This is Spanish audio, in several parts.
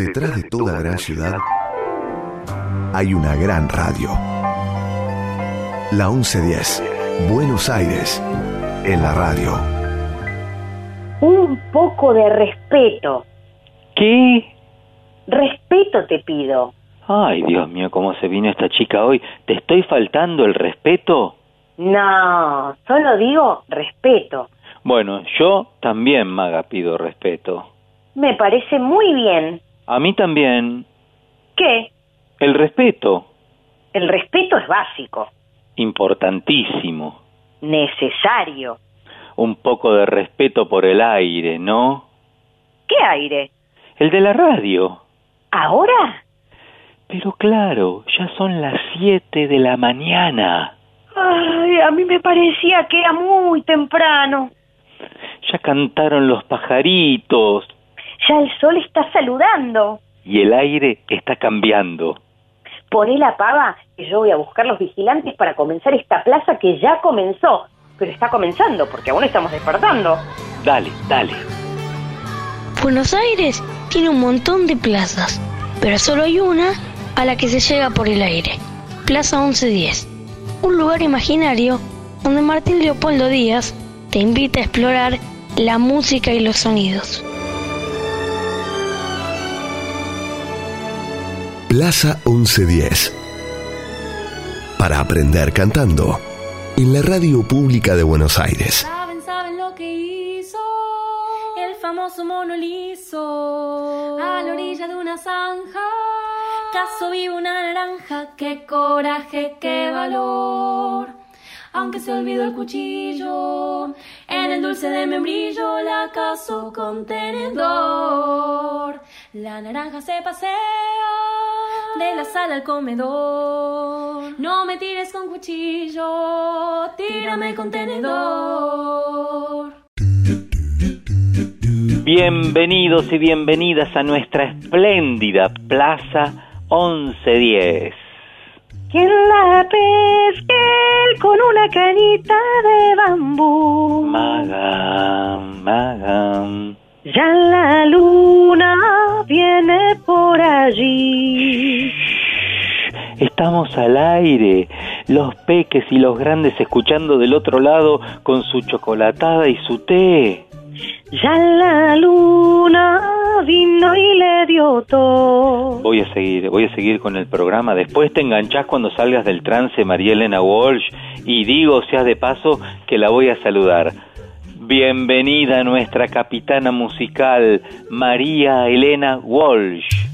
Detrás de toda gran ciudad hay una gran radio. La 1110, Buenos Aires, en la radio. Un poco de respeto. ¿Qué? Respeto te pido. Ay, Dios mío, cómo se vino esta chica hoy. ¿Te estoy faltando el respeto? No, solo digo respeto. Bueno, yo también, Maga, pido respeto. Me parece muy bien. A mí también. ¿Qué? El respeto. El respeto es básico. Importantísimo. Necesario. Un poco de respeto por el aire, ¿no? ¿Qué aire? El de la radio. ¿Ahora? Pero claro, ya son las siete de la mañana. Ay, a mí me parecía que era muy temprano. Ya cantaron los pajaritos. Ya el sol está saludando. Y el aire está cambiando. Poné la pava y yo voy a buscar los vigilantes para comenzar esta plaza que ya comenzó. Pero está comenzando porque aún estamos despertando. Dale, dale. Buenos Aires tiene un montón de plazas, pero solo hay una a la que se llega por el aire. Plaza 1110. Un lugar imaginario donde Martín Leopoldo Díaz te invita a explorar la música y los sonidos. Plaza 1110. Para aprender cantando. En la radio pública de Buenos Aires. Saben, saben lo que hizo el famoso mono liso a la orilla de una zanja. Caso vivo una naranja, qué coraje, qué valor. Aunque se olvidó el cuchillo, en el dulce de membrillo la caso con tenedor. La naranja se pasea de la sala al comedor. No me tires con cuchillo, tírame con tenedor. Bienvenidos y bienvenidas a nuestra espléndida Plaza 1110. ¿Quién la pesque con una cañita de bambú? Maga, maga. Ya la luna viene por allí. Estamos al aire, los peques y los grandes escuchando del otro lado con su chocolatada y su té. Ya la luna vino y le dio todo. Voy a seguir, voy a seguir con el programa. Después te enganchás cuando salgas del trance, María Elena Walsh, y digo, seas de paso, que la voy a saludar. Bienvenida nuestra capitana musical, María Elena Walsh.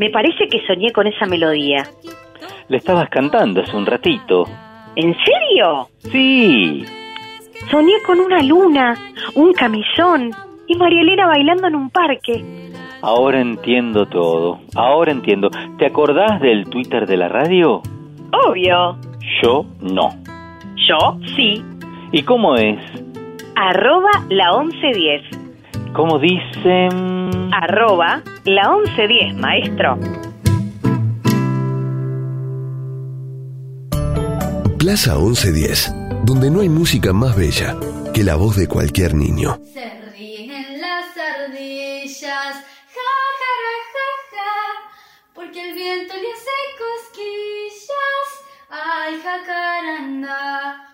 Me parece que soñé con esa melodía. Le estabas cantando hace un ratito. ¿En serio? Sí. Soñé con una luna, un camisón y María Elena bailando en un parque. Ahora entiendo todo. Ahora entiendo. ¿Te acordás del Twitter de la radio? Obvio. Yo no. Yo sí. ¿Y cómo es? Arroba la 1110. ¿Cómo dicen? Arroba la 1110, maestro. Plaza 1110, donde no hay música más bella que la voz de cualquier niño. Se ríen las ardillas, ja, ja, ja, ja, ja, porque el viento le hace cosquillas. Ay, jacaranda.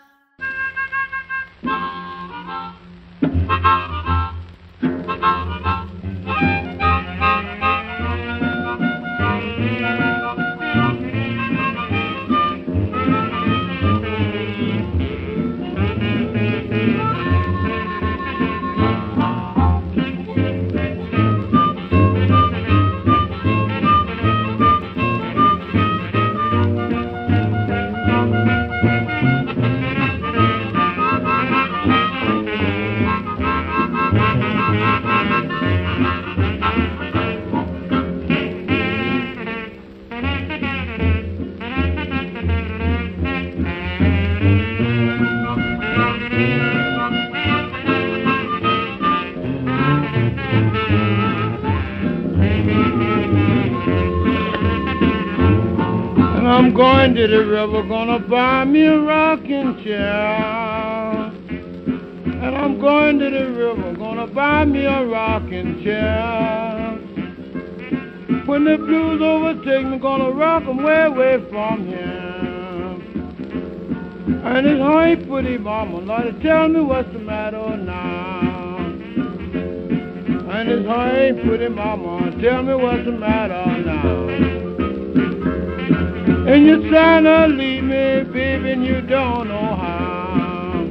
I'm going to the river, gonna buy me a rocking chair. And I'm going to the river, gonna buy me a rocking chair. When the blues overtake me, gonna rock 'em way away from here. And it's honey pretty mama, Lord, tell me what's the matter now. And it's honey pretty mama, tell me what's the matter now. And you're trying to leave me, baby, and you don't know how.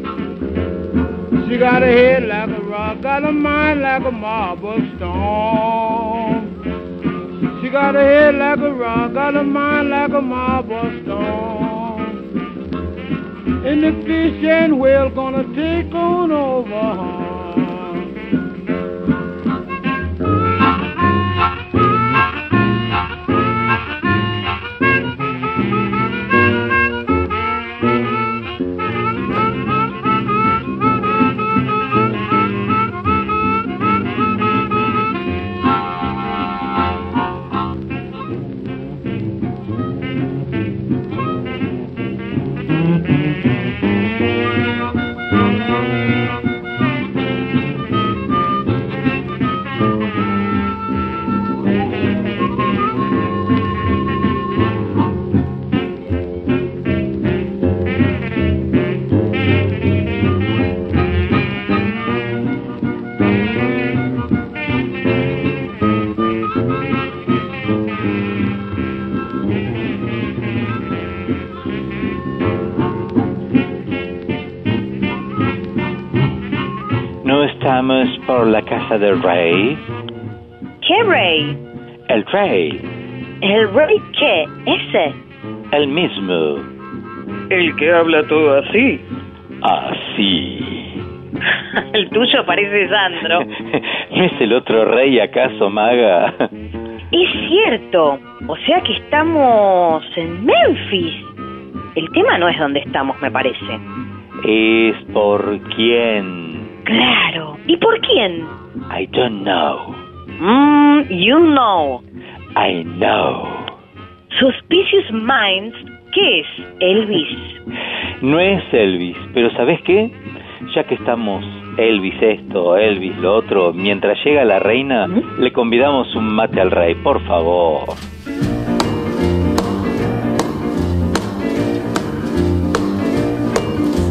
She got a head like a rock, got a mind like a marble stone. She got a head like a rock, got a mind like a marble stone. And the fish and whale gonna take on over casa del rey? ¿Qué rey? El rey, ¿El rey qué? ¿Ese? el mismo. El que habla todo así. Así. El tuyo parece Sandro. ¿No es el otro rey acaso, maga? Es cierto. O sea que estamos en Memphis. El tema no es donde estamos, me parece. Es por quién. Claro. ¿Y por quién? I don't know. Mmm, you know. I know. Suspicious Minds, ¿qué es? Elvis. No es Elvis, pero ¿sabes qué? Ya que estamos Elvis esto, Elvis lo otro, mientras llega la reina, le convidamos un mate al rey, por favor.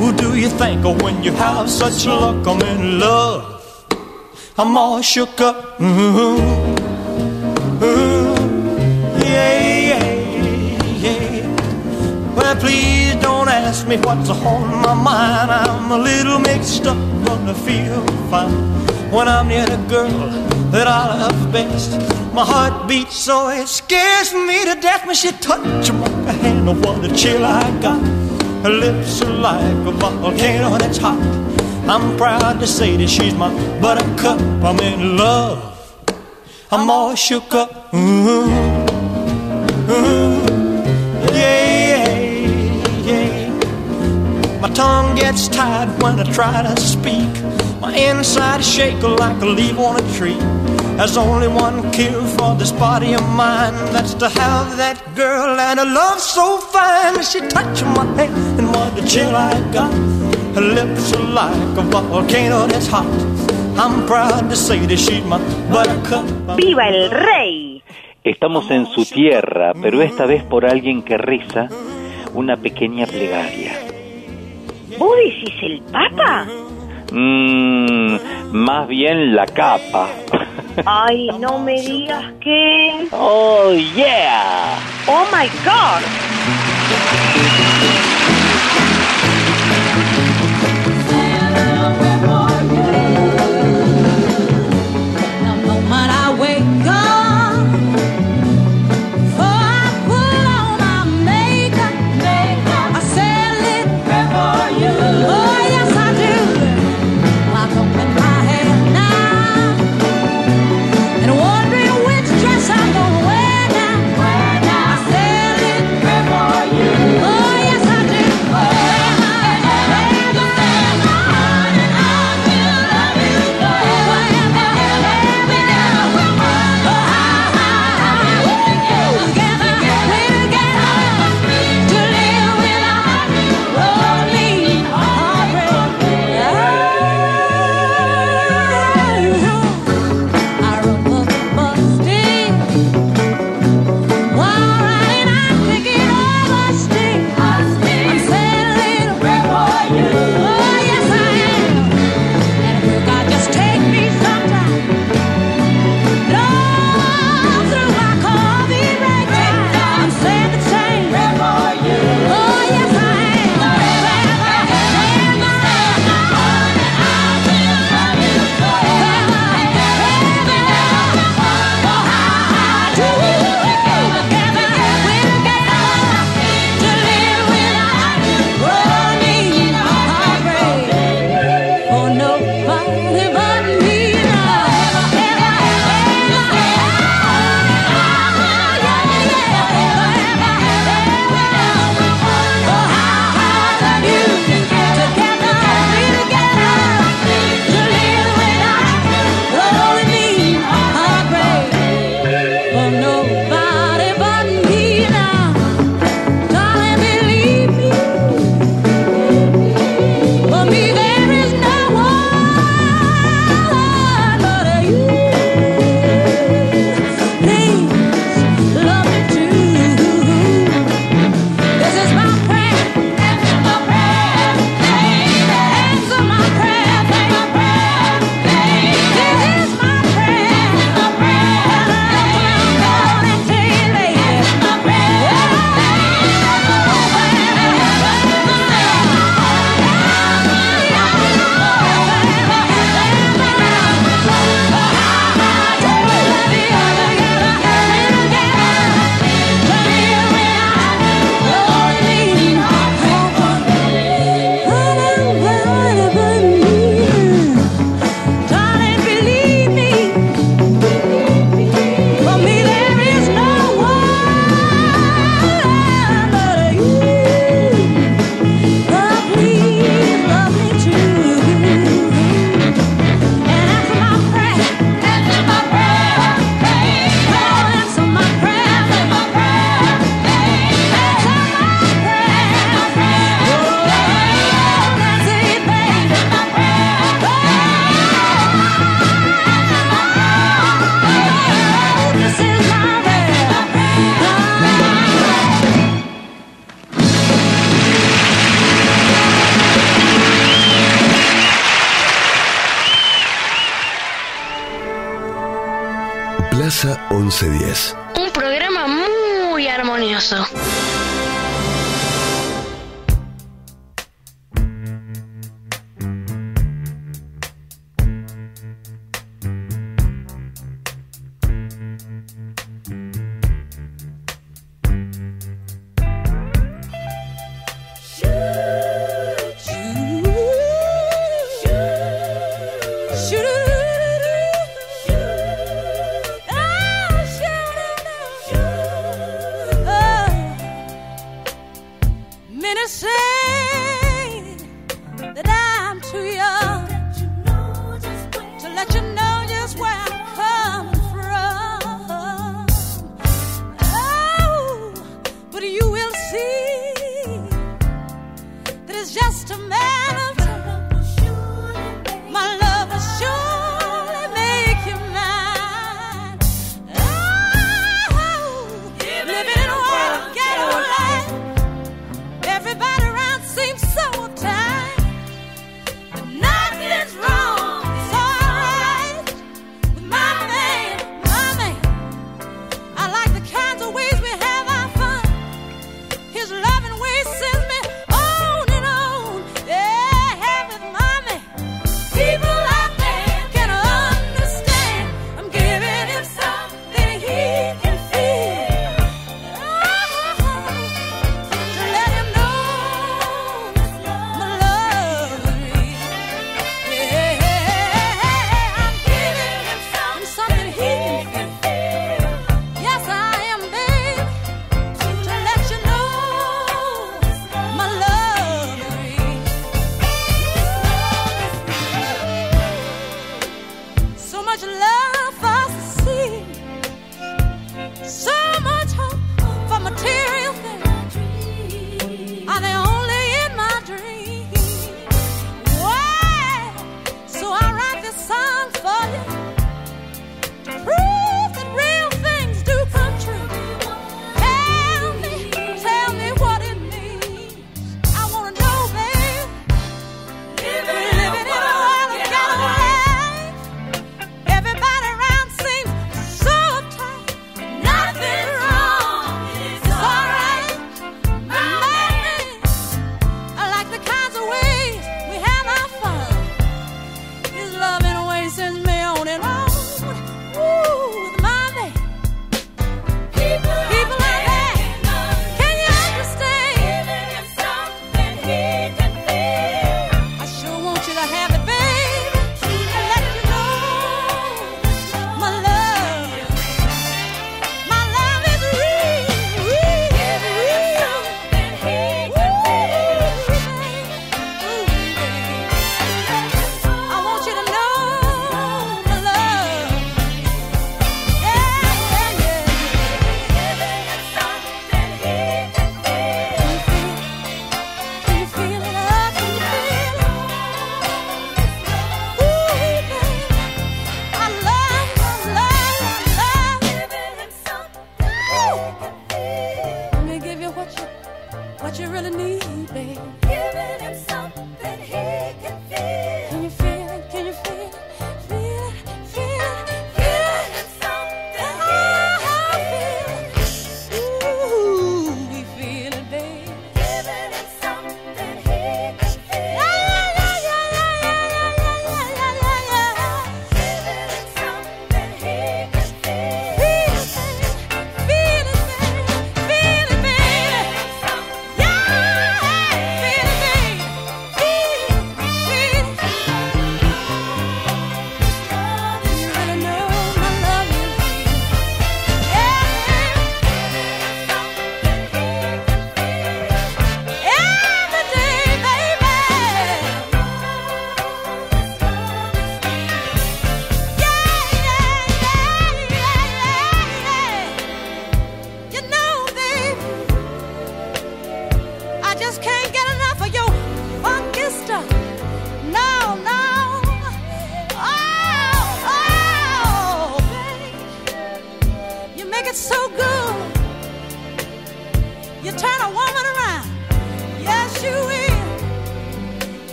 Who do you think of when you have such luck? I'm in love. I'm all shook up. Mm-hmm. Mm-hmm. Yeah, yeah, yeah. Well, please don't ask me what's on my mind. I'm a little mixed up, but I feel fine when I'm near the girl that I love best. My heart beats so it scares me to death when she touches my hand. Oh, what a chill I got. Her lips are like a volcano that's hot. I'm proud to say that she's my buttercup. I'm in love. I'm all shook up. Ooh, ooh, yeah, yeah. My tongue gets tied when I try to speak. My inside shake like a leaf on a tree. There's only one cure for this body of mine. That's to have that girl and a love so fine. She touched my hand and what a chill I got. Her lips are like a volcano that's hot. I'm proud to say that she's my buttercup. ¡Viva el rey! Estamos en su tierra, pero esta vez por alguien que reza una pequeña plegaria. ¿Vos decís el Papa? Mmm, más bien la capa. Ay, no me digas que... Oh, yeah. ¡Oh, my God!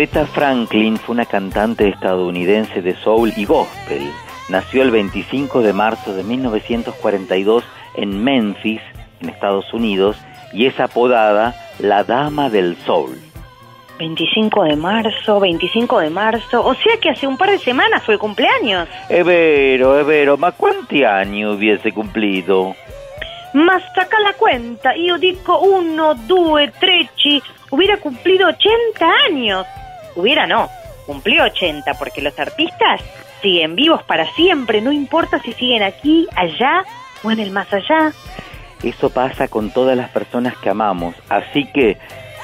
Aretha Franklin fue una cantante estadounidense de soul y gospel. Nació el 25 de marzo de 1942 en Memphis, en Estados Unidos, y es apodada la Dama del Soul. 25 de marzo, 25 de marzo, o sea que hace un par de semanas fue el cumpleaños. Es vero, es vero, ¿ma cuánti años hubiese cumplido? Ma saca la cuenta, yo digo uno, due, treci, hubiera cumplido 80 años. No, cumplió 80, porque los artistas siguen vivos para siempre, no importa si siguen aquí, allá o en el más allá. Eso pasa con todas las personas que amamos, así que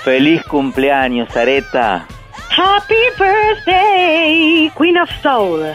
feliz cumpleaños, Areta. Happy birthday, Queen of Soul.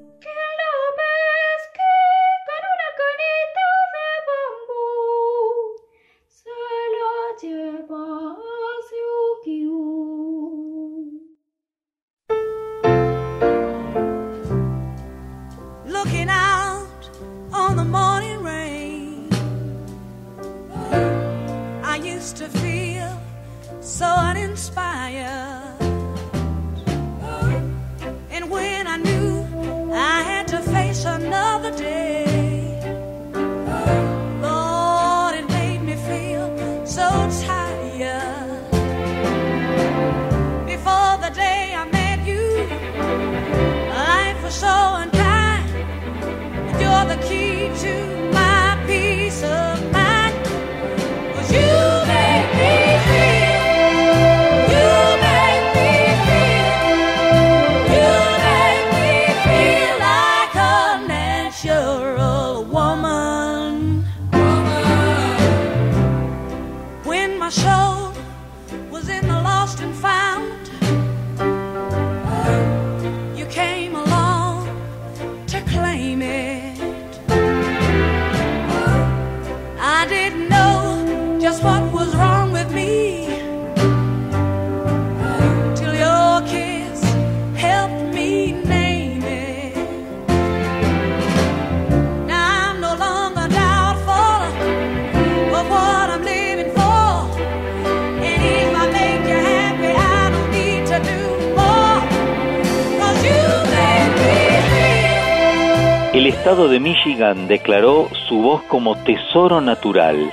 estado de Michigan declaró su voz como tesoro natural.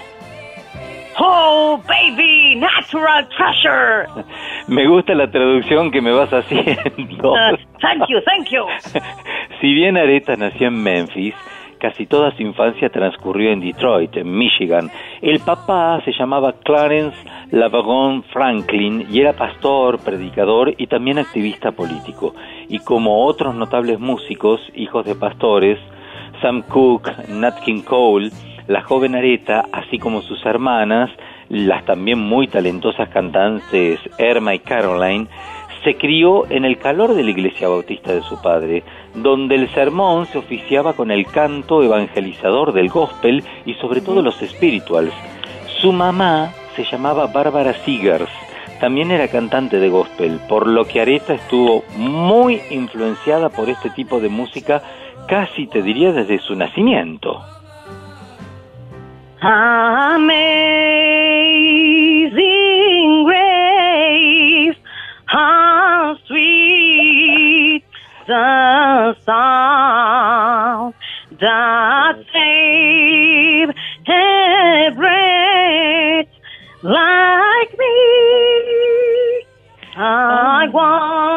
Oh, baby, natural treasure. Me gusta la traducción que me vas haciendo. Uh, thank you, thank you. si bien Areta nació en Memphis, casi toda su infancia transcurrió en Detroit, en Michigan. El papá se llamaba Clarence Lavagón Franklin y era pastor, predicador y también activista político. Y como otros notables músicos, hijos de pastores, Sam Cooke, Nat King Cole, la joven Aretha, así como sus hermanas, las también muy talentosas cantantes Erma y Caroline, se crió en el calor de la iglesia bautista de su padre, donde el sermón se oficiaba con el canto evangelizador del gospel y sobre todo los spirituals. Su mamá se llamaba Bárbara Seegers, también era cantante de gospel, por lo que Aretha estuvo muy influenciada por este tipo de música, casi te diría desde su nacimiento. Amazing grace, how sweet the sound that saved a wretch like me. I once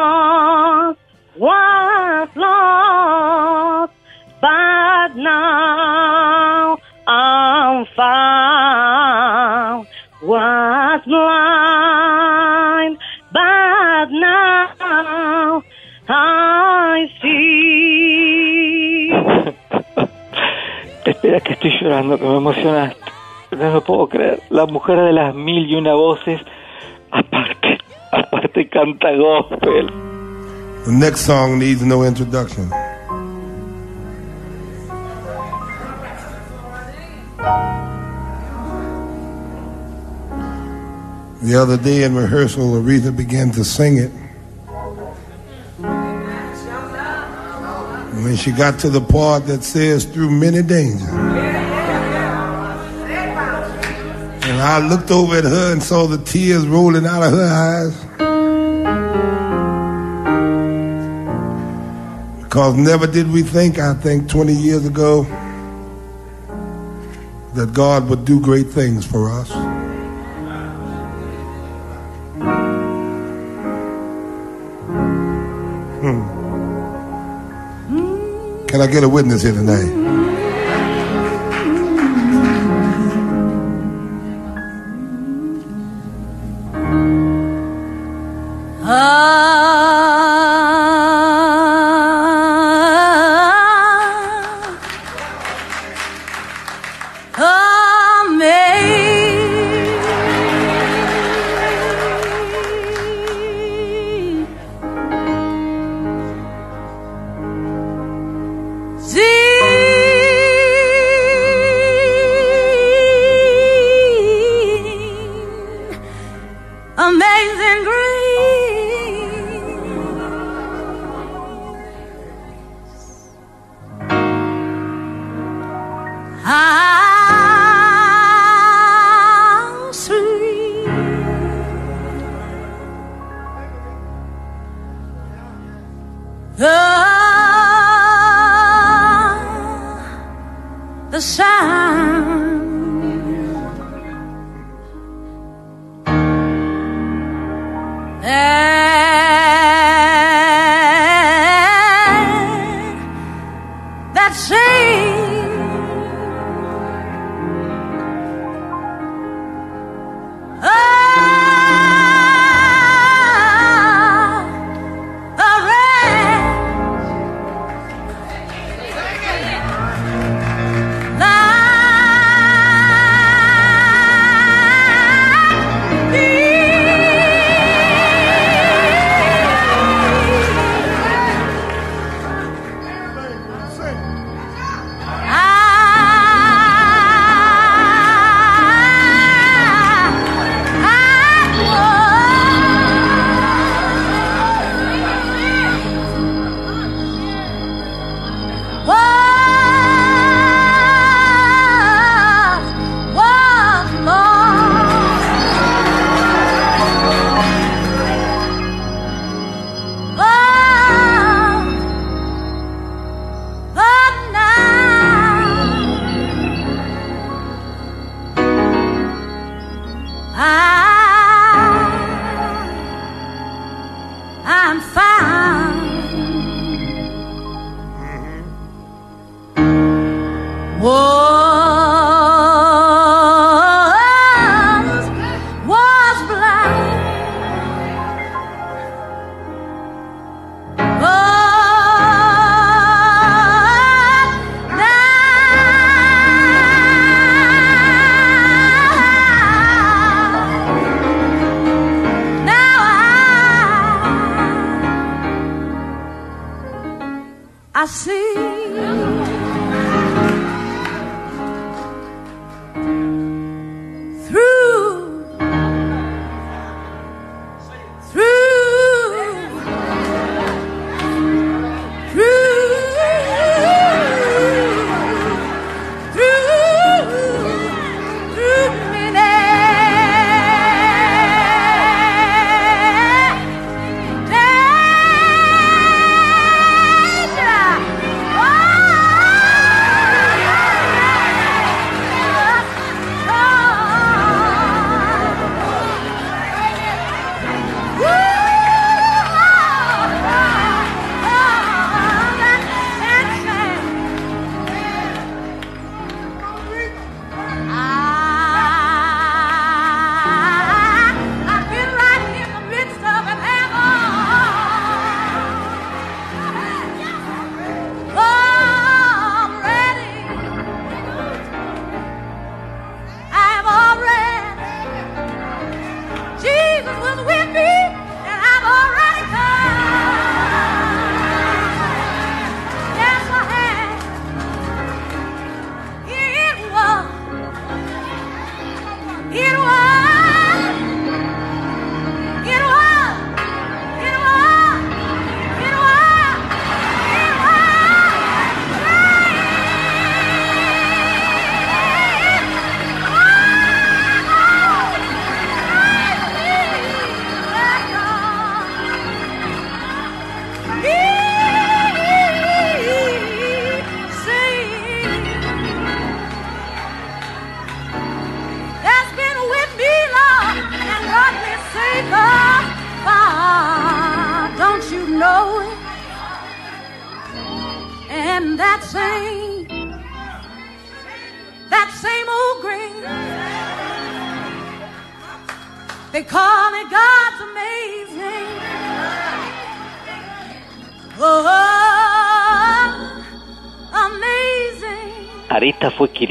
Espera que estoy llorando, que me emocionaste. No lo puedo creer. La mujer de las mil y una voces, aparte, aparte canta gospel. The next song needs no introduction. The other day in rehearsal, Aretha began to sing it. When she got to the part that says, through many dangers. And I looked over at her and saw the tears rolling out of her eyes. Because never did we think, I think 20 years ago, that God would do great things for us. Can I get a witness here tonight? Amazing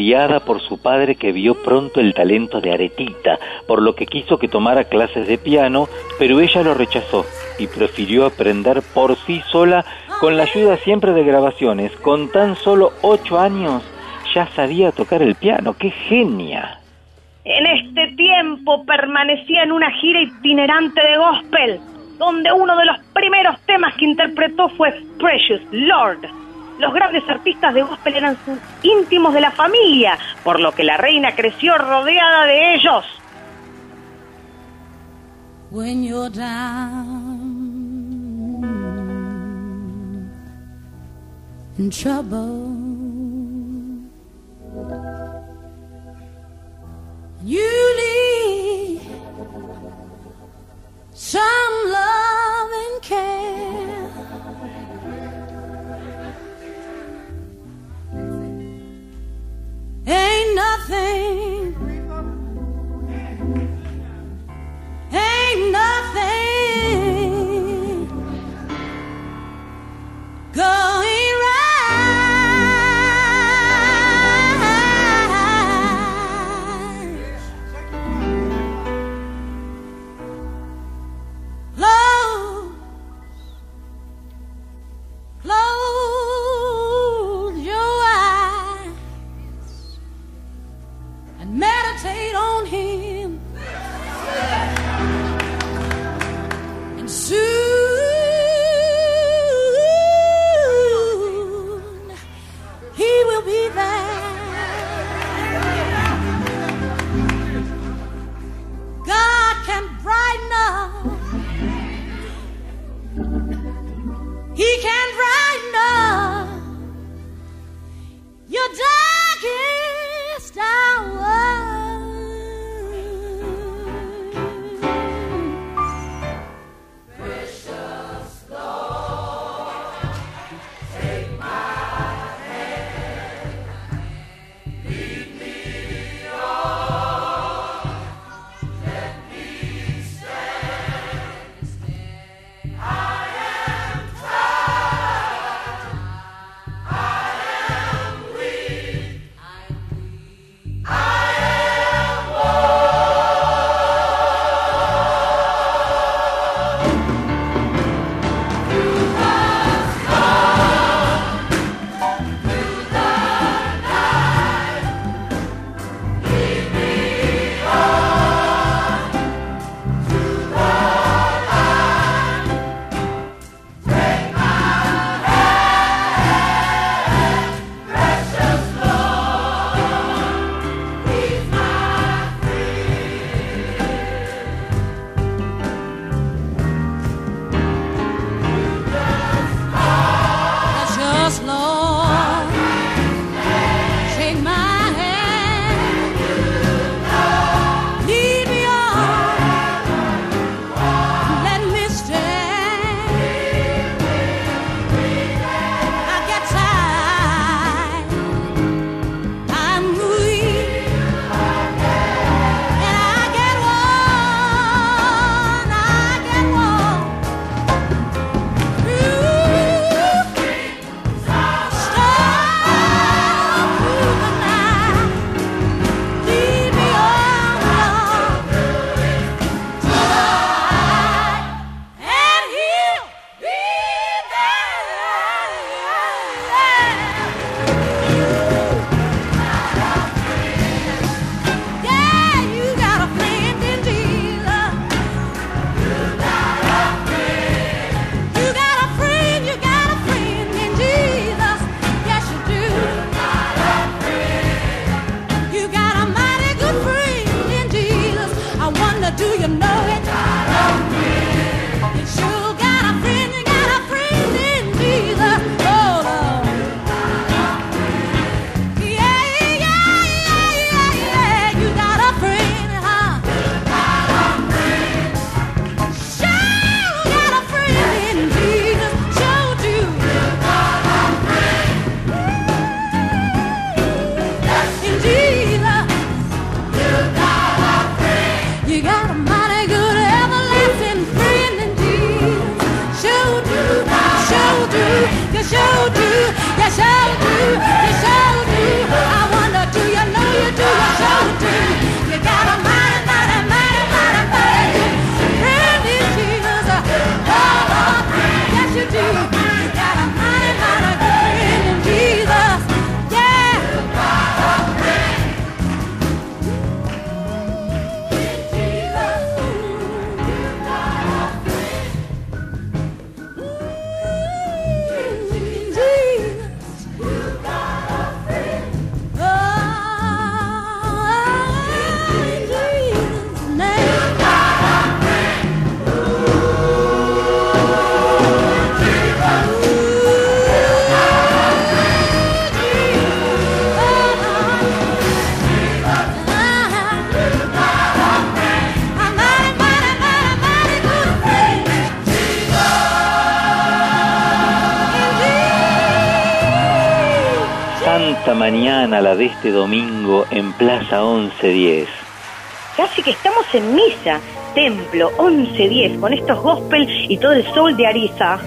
criada por su padre que vio pronto el talento de Aretita, por lo que quiso que tomara clases de piano, pero ella lo rechazó y prefirió aprender por sí sola con la ayuda siempre de grabaciones. Con tan solo ocho años ya sabía tocar el piano. ¡Qué genia! En este tiempo permanecía en una gira itinerante de gospel, donde uno de los primeros temas que interpretó fue Precious Lord. Los grandes artistas de gospel eran sus íntimos de la familia, por lo que la reina creció rodeada de ellos. some love and care. Ain't nothing este domingo, en Plaza 1110. Casi que estamos en misa. Templo 1110 con estos gospel y todo el sol de Ariza.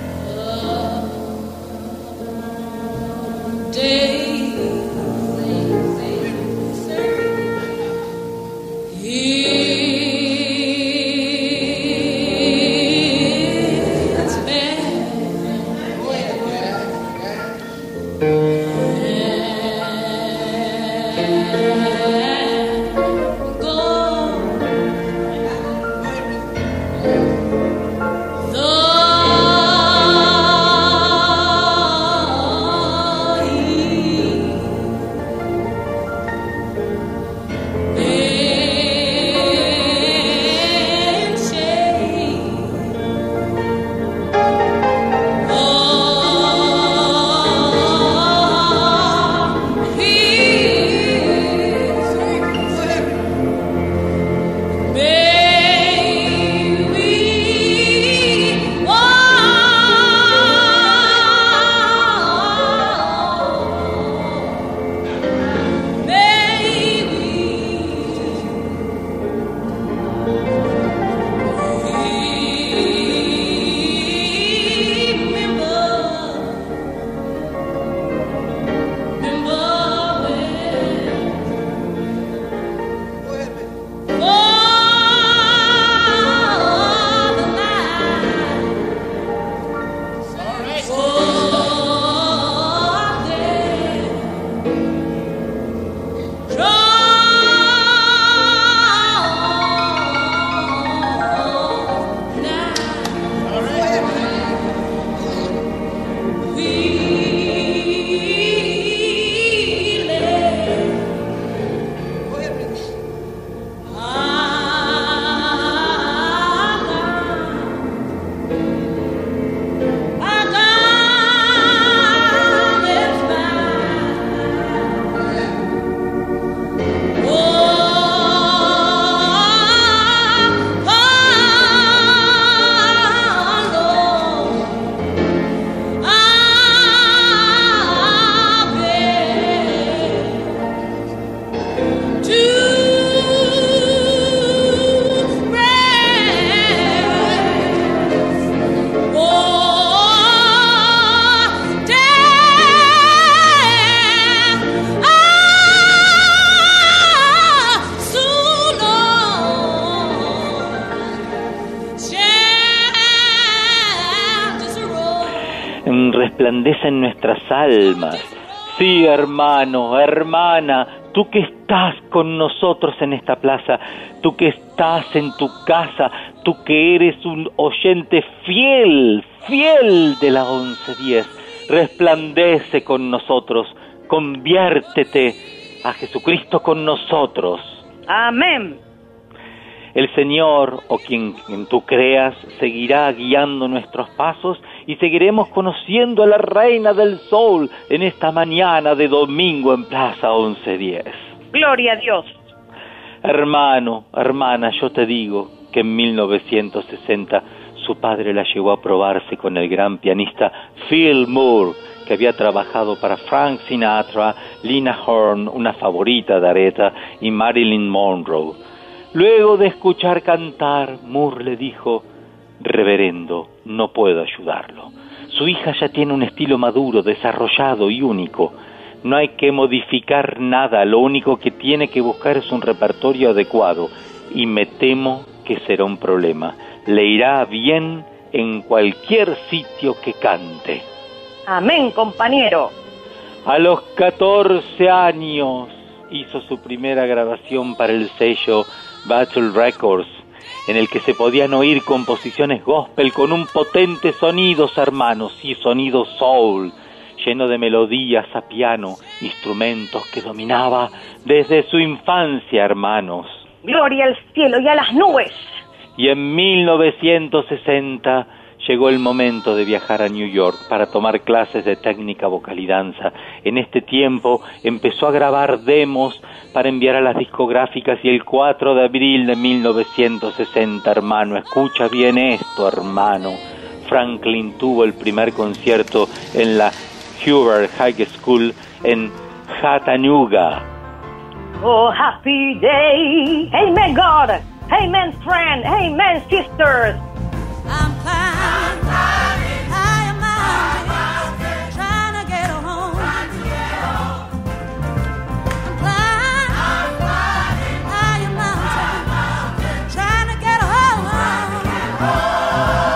Sí, hermano, hermana, tú que estás con nosotros en esta plaza, tú que estás en tu casa, tú que eres un oyente fiel, fiel de la 1110, resplandece con nosotros, conviértete a Jesucristo con nosotros. Amén. El Señor, o quien, quien tú creas, seguirá guiando nuestros pasos y seguiremos conociendo a la Reina del Sol en esta mañana de domingo en Plaza 1110. Gloria a Dios. Hermano, hermana, yo te digo que en 1960 su padre la llevó a probarse con el gran pianista Phil Moore, que había trabajado para Frank Sinatra, Lina Horne, una favorita de Aretha, y Marilyn Monroe. Luego de escuchar cantar, Moore le dijo, Reverendo, no puedo ayudarlo. Su hija ya tiene un estilo maduro, desarrollado y único. No hay que modificar nada, lo único que tiene que buscar es un repertorio adecuado, y me temo que será un problema. Le irá bien en cualquier sitio que cante. Amén, compañero. A los 14 años hizo su primera grabación para el sello Battle Records, en el que se podían oír composiciones gospel con un potente sonidos, hermanos, y sonido soul, lleno de melodías a piano, instrumentos que dominaba desde su infancia, hermanos. Gloria al cielo y a las nubes. Y en 1960 llegó el momento de viajar a New York para tomar clases de técnica vocal y danza. En este tiempo empezó a grabar demos para enviar a las discográficas y el 4 de abril de 1960, hermano, escucha bien esto, hermano. Franklin tuvo el primer concierto en la Hubert High School en Chattanooga. Oh, happy day. Amen, God. Amen, friend. Amen, sisters. I'm I'm. Oh.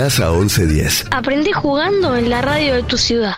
Plaza 1110. Aprendí jugando en la radio de tu ciudad.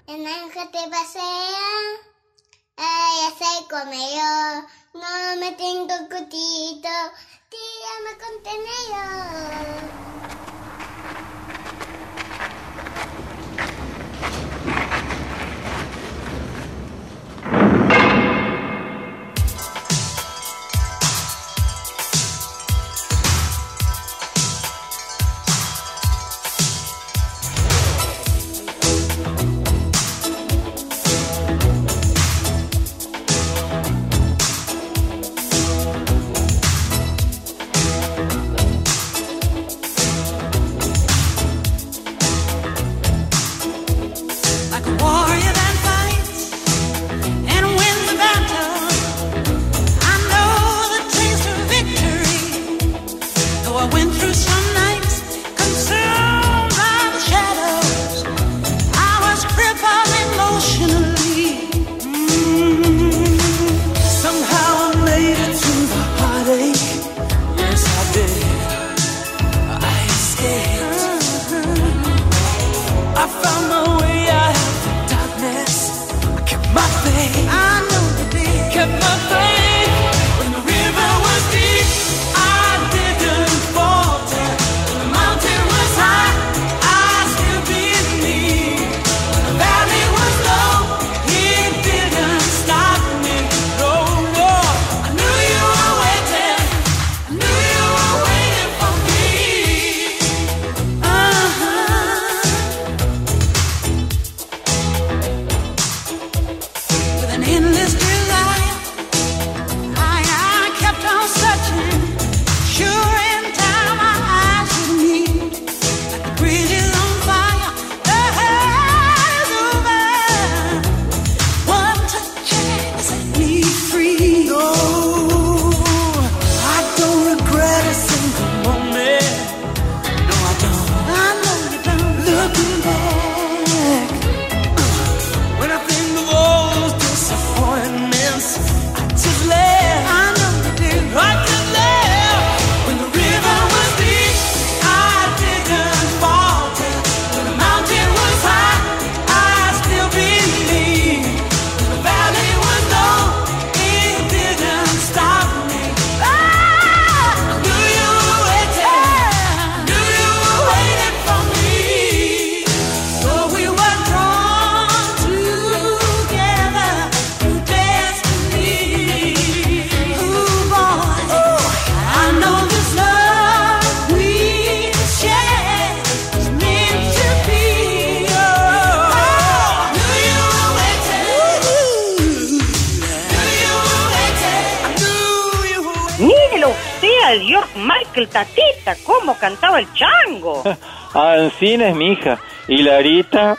George Michael, tatita, cómo cantaba el chango. Ancina es mi hija. Y Larita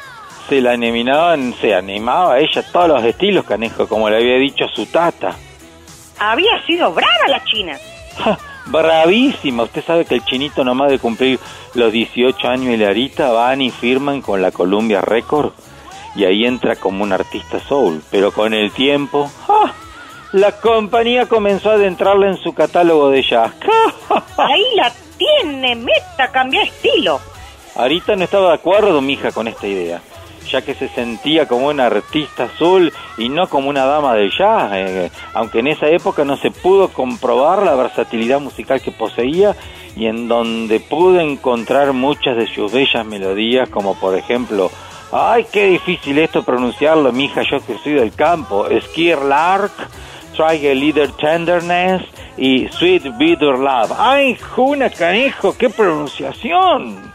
se la animaban, se animaba a ella a todos los estilos, canejo, como le había dicho su tata. Había sido brava la china. Ja, bravísima. Usted sabe que el chinito nomás de cumplir los 18 años y Larita van y firman con la Columbia Record y ahí entra como un artista soul. Pero con el tiempo, ¡ja! La compañía comenzó a adentrarla en su catálogo de jazz. Ahí la tiene, meta, cambia estilo. Arita no estaba de acuerdo, mija, con esta idea, ya que se sentía como una artista azul y no como una dama del jazz, eh, aunque en esa época no se pudo comprobar la versatilidad musical que poseía y en donde pude encontrar muchas de sus bellas melodías, como por ejemplo, ay, qué difícil esto pronunciarlo, mija, yo que soy del campo, Skier A Leader Tenderness y Sweet Bitter Love. ¡Ay, Juna Canejo, qué pronunciación!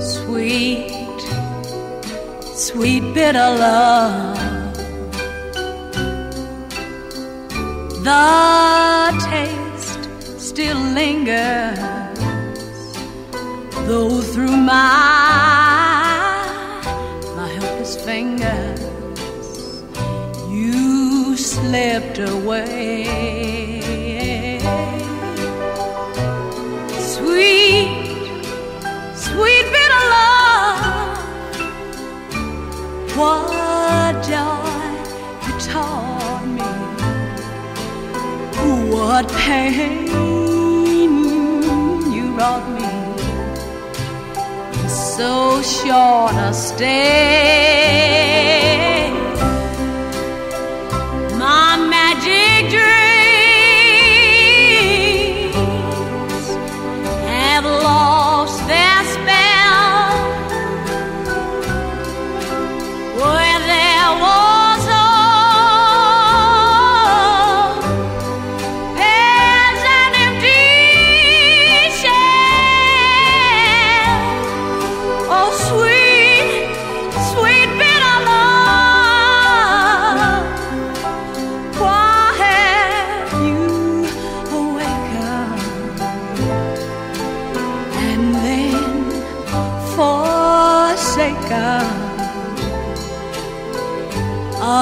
Sweet, sweet bitter love. The taste still lingers, though through my slipped away. Sweet sweet bitter love. What joy you taught me, what pain you brought me. So short a stay.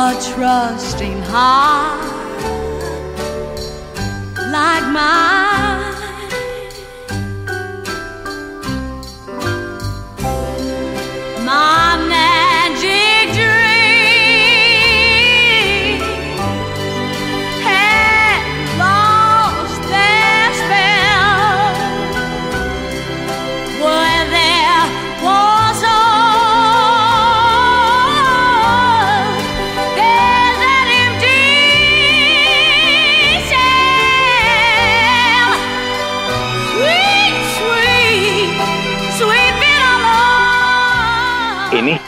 A trusting heart like mine.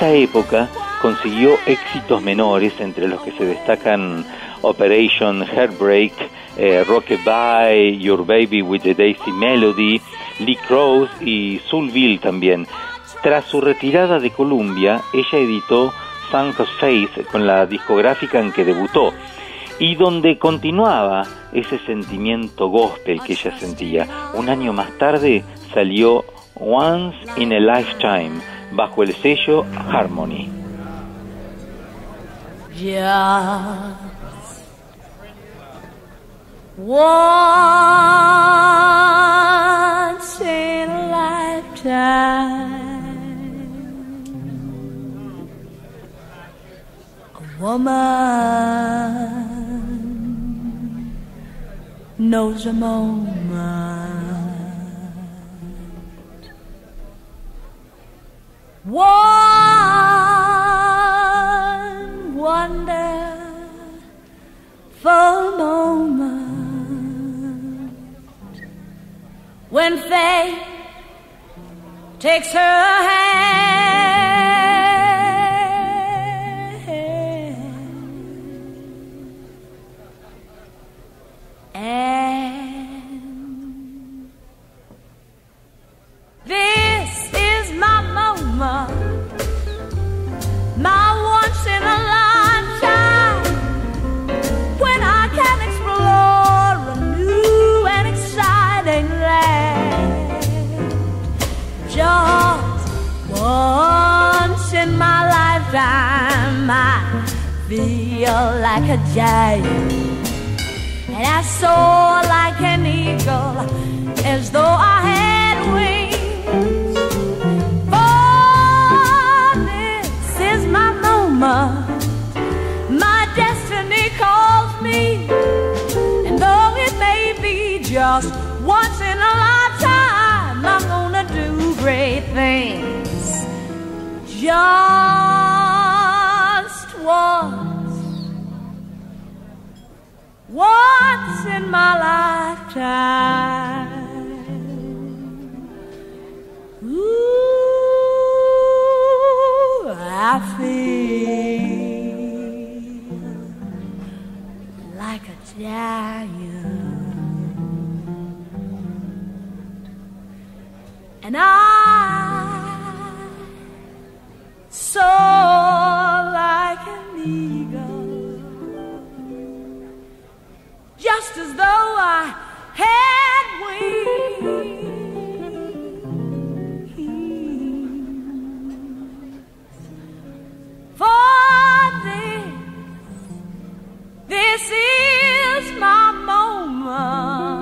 Esta época consiguió éxitos menores, entre los que se destacan Operation Heartbreak, eh, Rockabye, Your Baby with the Daisy Melody, Lee Crows y Soulville también. Tras su retirada de Columbia, ella editó Song of Faith con la discográfica en que debutó y donde continuaba ese sentimiento gospel que ella sentía. Un año más tarde salió Once in a Lifetime bajo el sello Harmony. Just once in a lifetime, a woman knows a moment. One wonderful moment when faith takes her hand. And my once in a lifetime when I can explore a new and exciting land. Just once in my lifetime, I feel like a giant. And I soar like an eagle as though I had wings. My destiny calls me. And though it may be just once in a lifetime, I'm gonna do great things. Just once. Once in my lifetime. Ooh, I feel giant. And I soar like an eagle, just as though I had wings. For this, is my moment.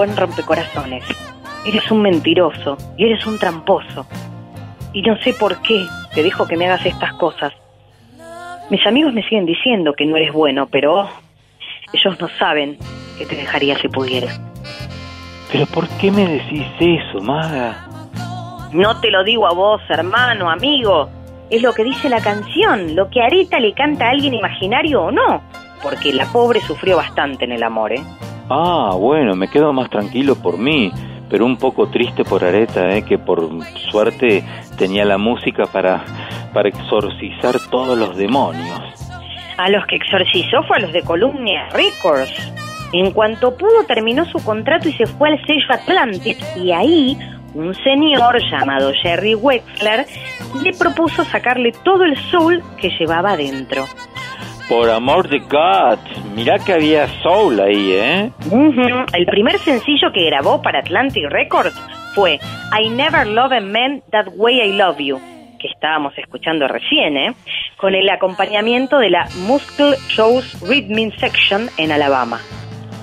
Buen rompecorazones. Eres un mentiroso y eres un tramposo. Y no sé por qué te dejo que me hagas estas cosas. Mis amigos me siguen diciendo que no eres bueno, pero ellos no saben que te dejaría si pudiera. Pero ¿por qué me decís eso, maga? No te lo digo a vos, hermano, amigo. Es lo que dice la canción, lo que Areta le canta a alguien imaginario o no. Porque la pobre sufrió bastante en el amor, ¿eh? Ah, bueno, me quedo más tranquilo por mí, pero un poco triste por Areta, ¿eh? que por suerte tenía la música para, para exorcizar todos los demonios. A los que exorcizó fue a los de Columbia Records. En cuanto pudo terminó su contrato y se fue al sello Atlantic y ahí un señor llamado Jerry Wexler le propuso sacarle todo el soul que llevaba adentro. Por amor de God, mirá que había soul ahí, ¿eh? El primer sencillo que grabó para Atlantic Records fue I Never Love a Man That Way I Love You, que estábamos escuchando recién, ¿eh? con el acompañamiento de la Muscle Shows Rhythmic Section en Alabama.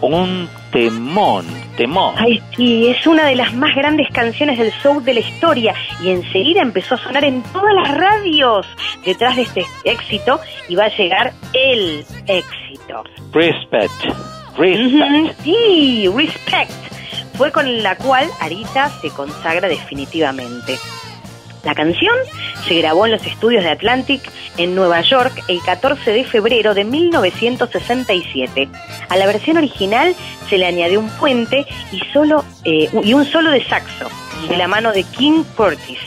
Un temón, temón. Ay, sí, es una de las más grandes canciones del soul de la historia y enseguida empezó a sonar en todas las radios. Detrás de este éxito iba a llegar el éxito. Respect, respect. Sí, Respect. Fue con la cual Arita se consagra definitivamente. La canción se grabó en los estudios de Atlantic en Nueva York el 14 de febrero de 1967. A la versión original se le añadió un puente y, solo, eh, y un solo de saxo de la mano de King Curtis.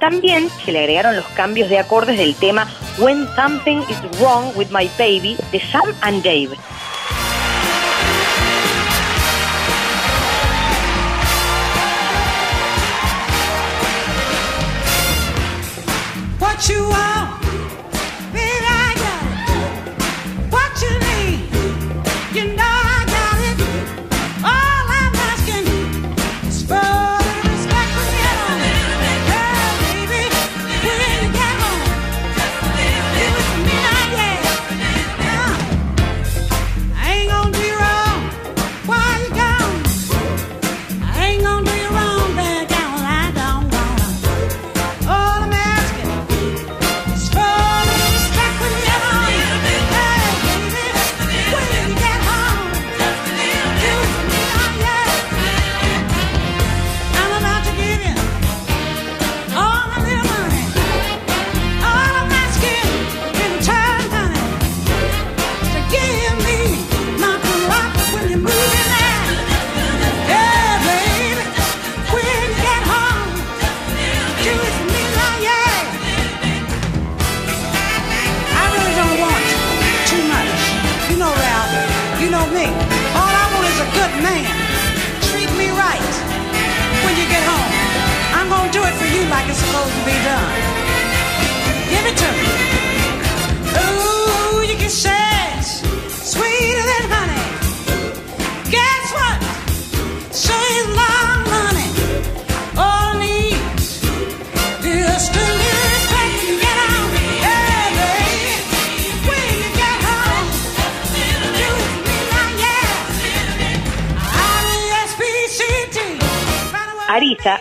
También se le agregaron los cambios de acordes del tema When Something is Wrong with My Baby de Sam and Dave. What you want,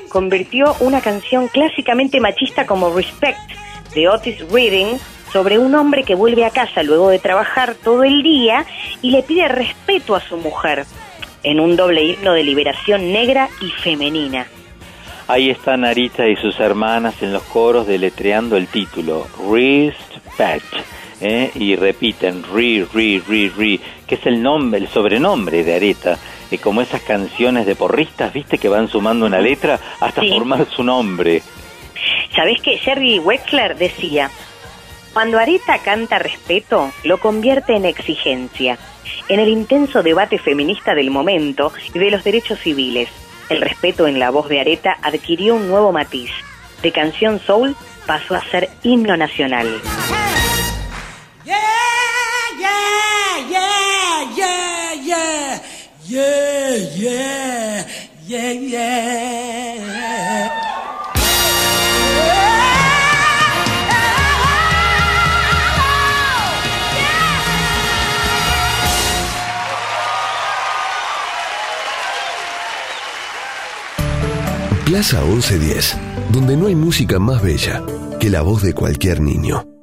Convirtió una canción clásicamente machista como Respect de Otis Reading sobre un hombre que vuelve a casa luego de trabajar todo el día y le pide respeto a su mujer en un doble himno de liberación negra y femenina. Ahí están Arita y sus hermanas en los coros deletreando el título, Respect. ¿eh? Y repiten, Re, Re, Re, Re, que es el nombre, el sobrenombre de Areta. Y como esas canciones de porristas, viste, que van sumando una letra hasta Sí. formar su nombre. ¿Sabés que Jerry Wexler decía, cuando Areta canta respeto, lo convierte en exigencia, en el intenso debate feminista del momento y de los derechos civiles. El respeto en la voz de Areta adquirió un nuevo matiz. De canción soul pasó a ser himno nacional. Yeah, yeah, yeah, yeah, yeah, yeah, yeah. Plaza 1110, donde no hay música más bella que la voz de cualquier niño.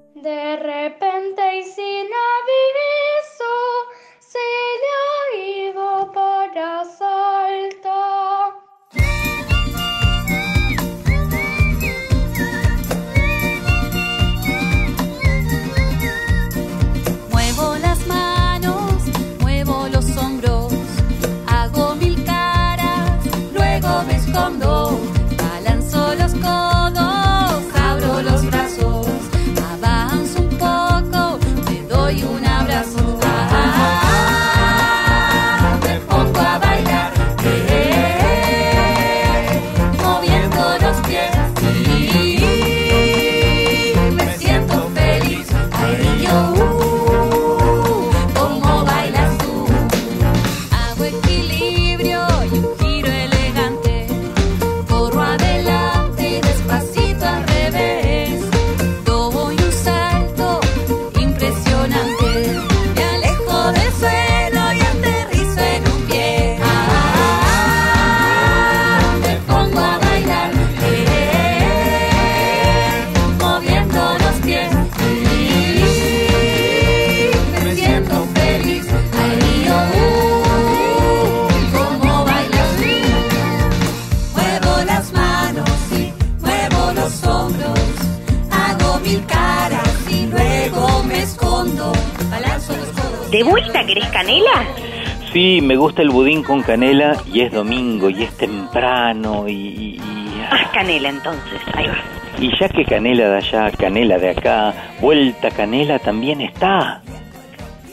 Con canela y es domingo y es temprano y, y, y- Haz canela entonces, ahí va. y ya que canela de allá, canela de acá, vuelta canela también está.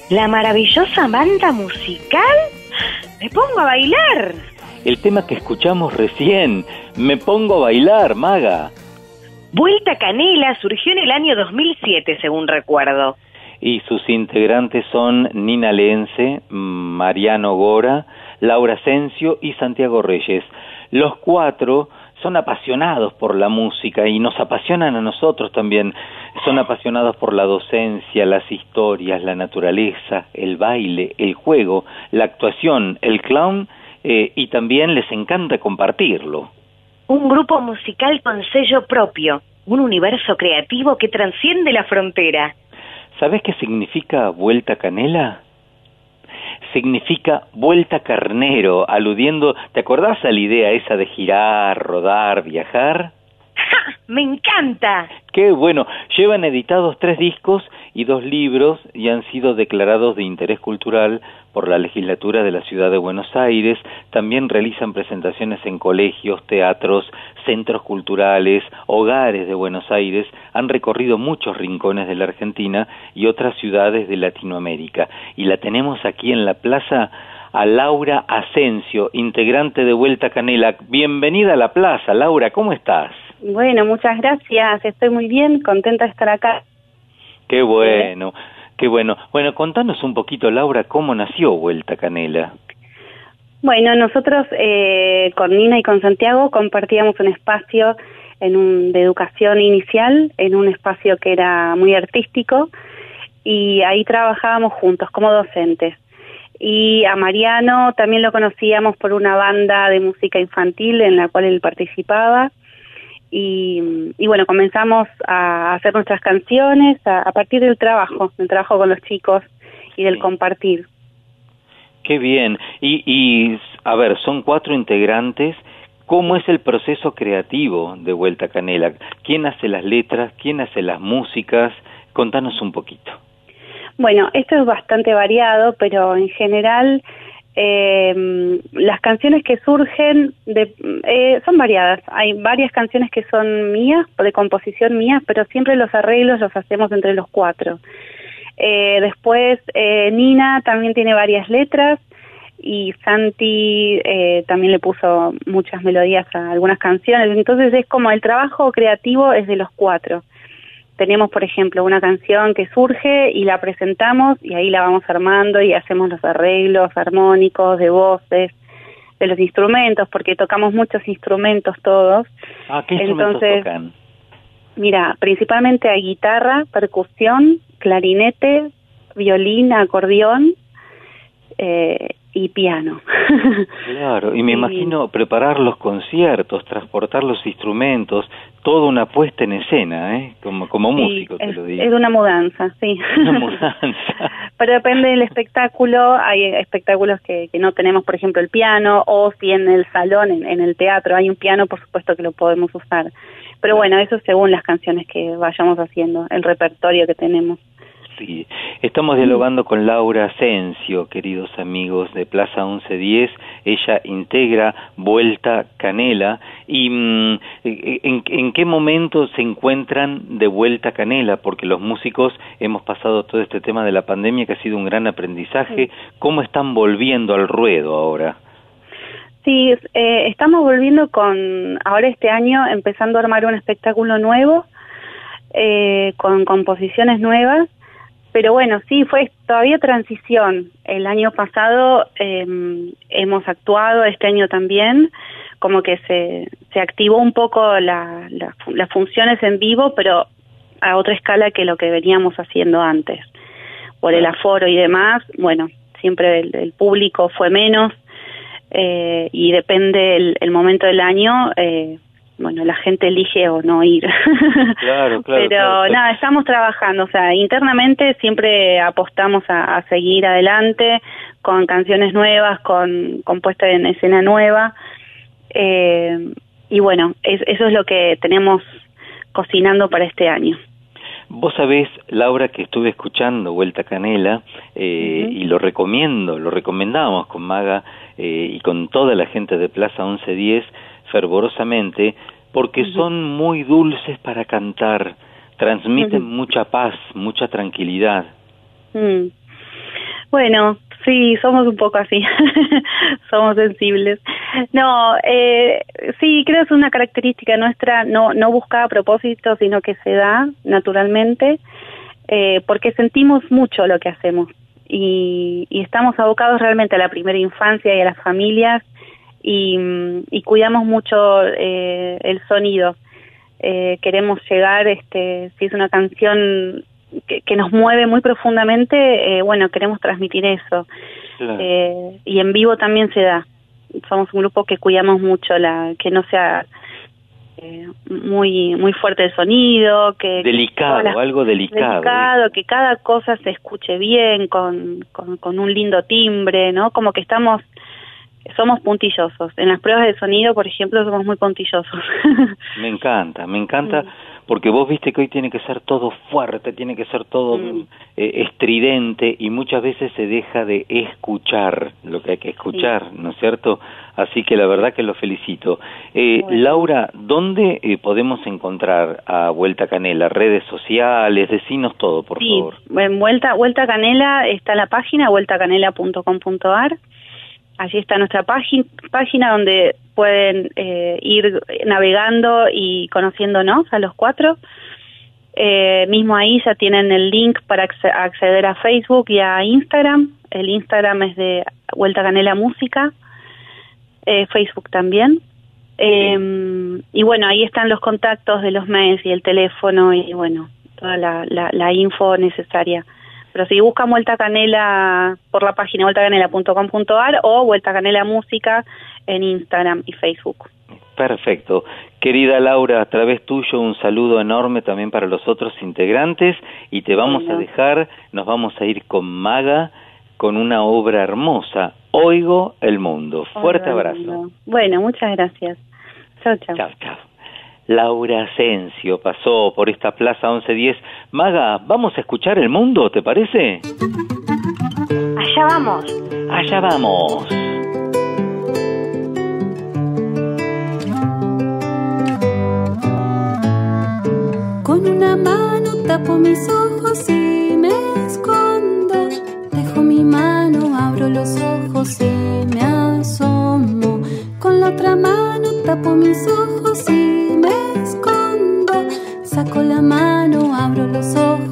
¿La maravillosa banda musical? Me pongo a bailar. El tema que escuchamos recién, me pongo a bailar, maga. Vuelta Canela surgió en el año 2007, según recuerdo. Y sus integrantes son Nina Lense, Mariano Gora, Laura Asensio y Santiago Reyes. Los cuatro son apasionados por la música y nos apasionan a nosotros también. Son apasionados por la docencia, las historias, la naturaleza, el baile, el juego, la actuación, el clown eh, y también les encanta compartirlo. Un grupo musical con sello propio, un universo creativo que transciende la frontera. ¿Sabes qué significa vuelta canela? Significa vuelta carnero, aludiendo, ¿te acordás a la idea esa de girar, rodar, viajar? ¡Ja! ¡Me encanta! Qué bueno, llevan editados tres discos y dos libros y han sido declarados de interés cultural por la legislatura de la ciudad de Buenos Aires. También realizan presentaciones en colegios, teatros, centros culturales, hogares de Buenos Aires. Han recorrido muchos rincones de la Argentina y otras ciudades de Latinoamérica. Y la tenemos aquí en la plaza a Laura Asensio, integrante de Vuelta Canela. Bienvenida a la plaza, Laura, ¿cómo estás? Bueno, muchas gracias. Estoy muy bien, contenta de estar acá. Qué bueno, qué bueno. Bueno, contanos un poquito, Laura, cómo nació Vuelta Canela. Bueno, nosotros eh, con Nina y con Santiago compartíamos un espacio en un, de educación inicial, en un espacio que era muy artístico, y ahí trabajábamos juntos como docentes. Y a Mariano también lo conocíamos por una banda de música infantil en la cual él participaba. Y, y bueno, comenzamos a hacer nuestras canciones a, a partir del trabajo, del trabajo con los chicos y del compartir. Qué bien. Y, y, a ver, son cuatro integrantes. ¿Cómo es el proceso creativo de Vuelta Canela? ¿Quién hace las letras? ¿Quién hace las músicas? Contanos un poquito. Bueno, esto es bastante variado, pero en general eh, las canciones que surgen de, eh, son variadas. Hay varias canciones que son mías, de composición mía, pero siempre los arreglos los hacemos entre los cuatro. Eh, después eh, Nina también tiene varias letras y Santi eh, también le puso muchas melodías a algunas canciones. Entonces es como el trabajo creativo es de los cuatro tenemos, por ejemplo, una canción que surge y la presentamos y ahí la vamos armando y hacemos los arreglos armónicos, de voces, de los instrumentos, porque tocamos muchos instrumentos todos. Ah, ¿qué instrumentos Entonces, tocan? Mira, principalmente hay guitarra, percusión, clarinete, violín, acordeón eh, y piano. Claro, y me imagino preparar los conciertos, transportar los instrumentos, toda una puesta en escena, ¿eh? Como, como Sí, músico, te es, lo digo. es una mudanza, sí. Una mudanza. Pero depende del espectáculo, hay espectáculos que, que no tenemos, por ejemplo, el piano, o si en el salón, en, en el teatro hay un piano, por supuesto que lo podemos usar. Pero bueno, eso según las canciones que vayamos haciendo, el repertorio que tenemos. Sí, estamos dialogando con Laura Asensio, queridos amigos de Plaza 1110. Ella integra Vuelta Canela. ¿Y mm, en, en qué momento se encuentran de Vuelta Canela? Porque los músicos hemos pasado todo este tema de la pandemia que ha sido un gran aprendizaje. ¿Cómo están volviendo al ruedo ahora? Sí, eh, estamos volviendo con, ahora este año, empezando a armar un espectáculo nuevo, eh, con composiciones nuevas, pero bueno, sí, fue todavía transición. El año pasado eh, hemos actuado, este año también, como que se, se activó un poco la, la- las funciones en vivo, pero a otra escala que lo que veníamos haciendo antes. Por el aforo y demás, bueno, siempre el, el público fue menos, eh, y depende el, el momento del año, eh, bueno, la gente elige o no ir. Claro, claro. Pero claro. nada, estamos trabajando, o sea, internamente siempre apostamos a, a seguir adelante con canciones nuevas, con, con puesta en escena nueva. Eh, y bueno, es- eso es lo que tenemos cocinando para este año. Vos sabés, Laura, que estuve escuchando Vuelta Canela eh, y lo recomiendo, lo recomendamos con Maga eh, y con toda la gente de Plaza 1110 fervorosamente, porque son muy dulces para cantar, transmiten mucha paz, mucha tranquilidad. Mm. Bueno, sí, somos un poco así, somos sensibles. No, eh, sí, creo que es una característica nuestra, no, no buscada a propósito, sino que se da naturalmente, eh, porque sentimos mucho lo que hacemos y, y estamos abocados realmente a la primera infancia y a las familias y, y cuidamos mucho eh, el sonido. Eh, queremos llegar, este, si es una canción que, que nos mueve muy profundamente, eh, bueno, queremos transmitir eso. Eh, y en vivo también se da. Somos un grupo que cuidamos mucho la que no sea eh, muy muy fuerte el sonido, que Delicado, las- algo delicado. delicado, que cada cosa se escuche bien, con, con, con un lindo timbre, ¿no? Como que estamos, somos puntillosos. En las pruebas de sonido, por ejemplo, somos muy puntillosos. Me encanta, me encanta, porque vos viste que hoy tiene que ser todo fuerte, tiene que ser todo eh, estridente y muchas veces se deja de escuchar lo que hay que escuchar, ¿no es cierto? Así que la verdad que lo felicito. Eh, Laura, ¿dónde eh, podemos encontrar a Vuelta Canela? ¿Redes sociales? Decinos todo, por Sí, favor. en Vuelta, Vuelta Canela está la página, vueltacanela.com.ar. Allí está nuestra página, página donde pueden eh, ir navegando y conociéndonos a los cuatro. Eh, mismo ahí ya tienen el link para acce- acceder a Facebook y a Instagram. El Instagram es de Vuelta Canela Música, eh, Facebook también. Eh, y bueno, ahí están los contactos de los mails y el teléfono y bueno, toda la, la, la info necesaria. Pero si buscan Vuelta Canela por la página vueltacanela.com.ar o Vuelta Canela Música en Instagram y Facebook. Perfecto. Querida Laura, a través tuyo un saludo enorme también para los otros integrantes y te vamos a dejar, nos vamos a ir con Maga con una obra hermosa, Oigo el Mundo. Fuerte abrazo. Bueno, muchas gracias. Chao, chao. Chao, chao. Laura Asensio pasó por esta Plaza 1110. Maga, vamos a escuchar el mundo, ¿te parece? Allá vamos. Allá vamos. Con una mano tapo mis ojos y me escondo. Dejo mi mano, abro los ojos y me asomo. Con la otra mano tapo mis ojos y me escondo. Saco la mano, abro los ojos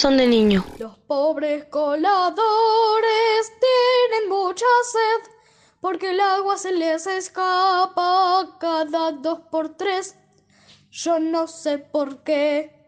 corazón de niño. Los pobres coladores tienen mucha sed porque el agua se les escapa cada dos por tres. Yo no sé por qué.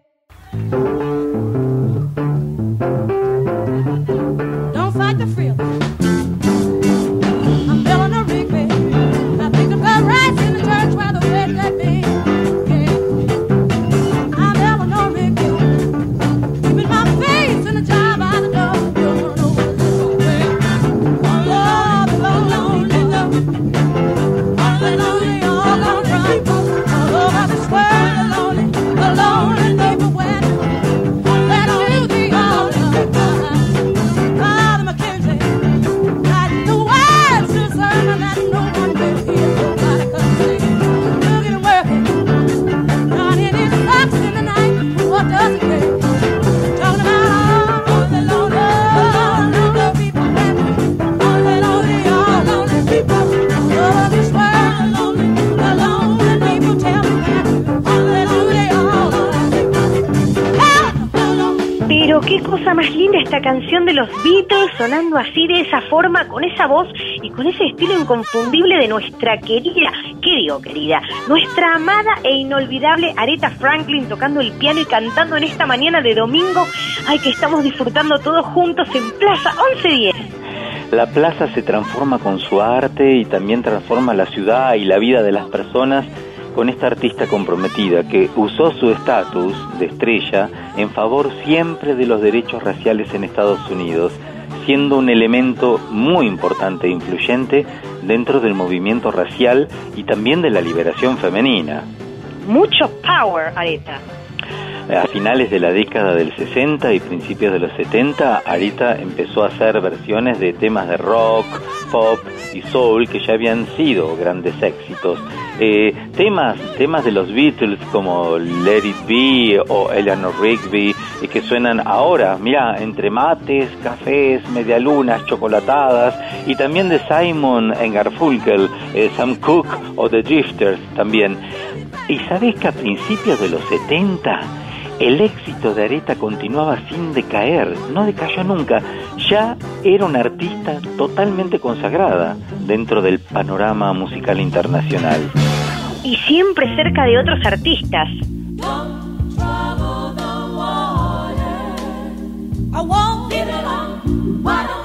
Más linda esta canción de los Beatles sonando así de esa forma, con esa voz y con ese estilo inconfundible de nuestra querida, ¿qué digo querida? Nuestra amada e inolvidable Aretha Franklin tocando el piano y cantando en esta mañana de domingo. Ay, que estamos disfrutando todos juntos en Plaza 1110. La plaza se transforma con su arte y también transforma la ciudad y la vida de las personas con esta artista comprometida que usó su estatus de estrella en favor siempre de los derechos raciales en Estados Unidos, siendo un elemento muy importante e influyente dentro del movimiento racial y también de la liberación femenina. Mucho power, Aretha. A finales de la década del 60 y principios de los 70, Arita empezó a hacer versiones de temas de rock, pop y soul que ya habían sido grandes éxitos. Eh, temas, temas de los Beatles como Let It Be o Eleanor Rigby y que suenan ahora, mira, entre mates, cafés, medialunas, chocolatadas y también de Simon en Garfunkel, eh, Sam Cooke o The Drifters también. ¿Y sabes que a principios de los 70 el éxito de Areta continuaba sin decaer, no decayó nunca. Ya era una artista totalmente consagrada dentro del panorama musical internacional. Y siempre cerca de otros artistas. I won't give it up. Why don't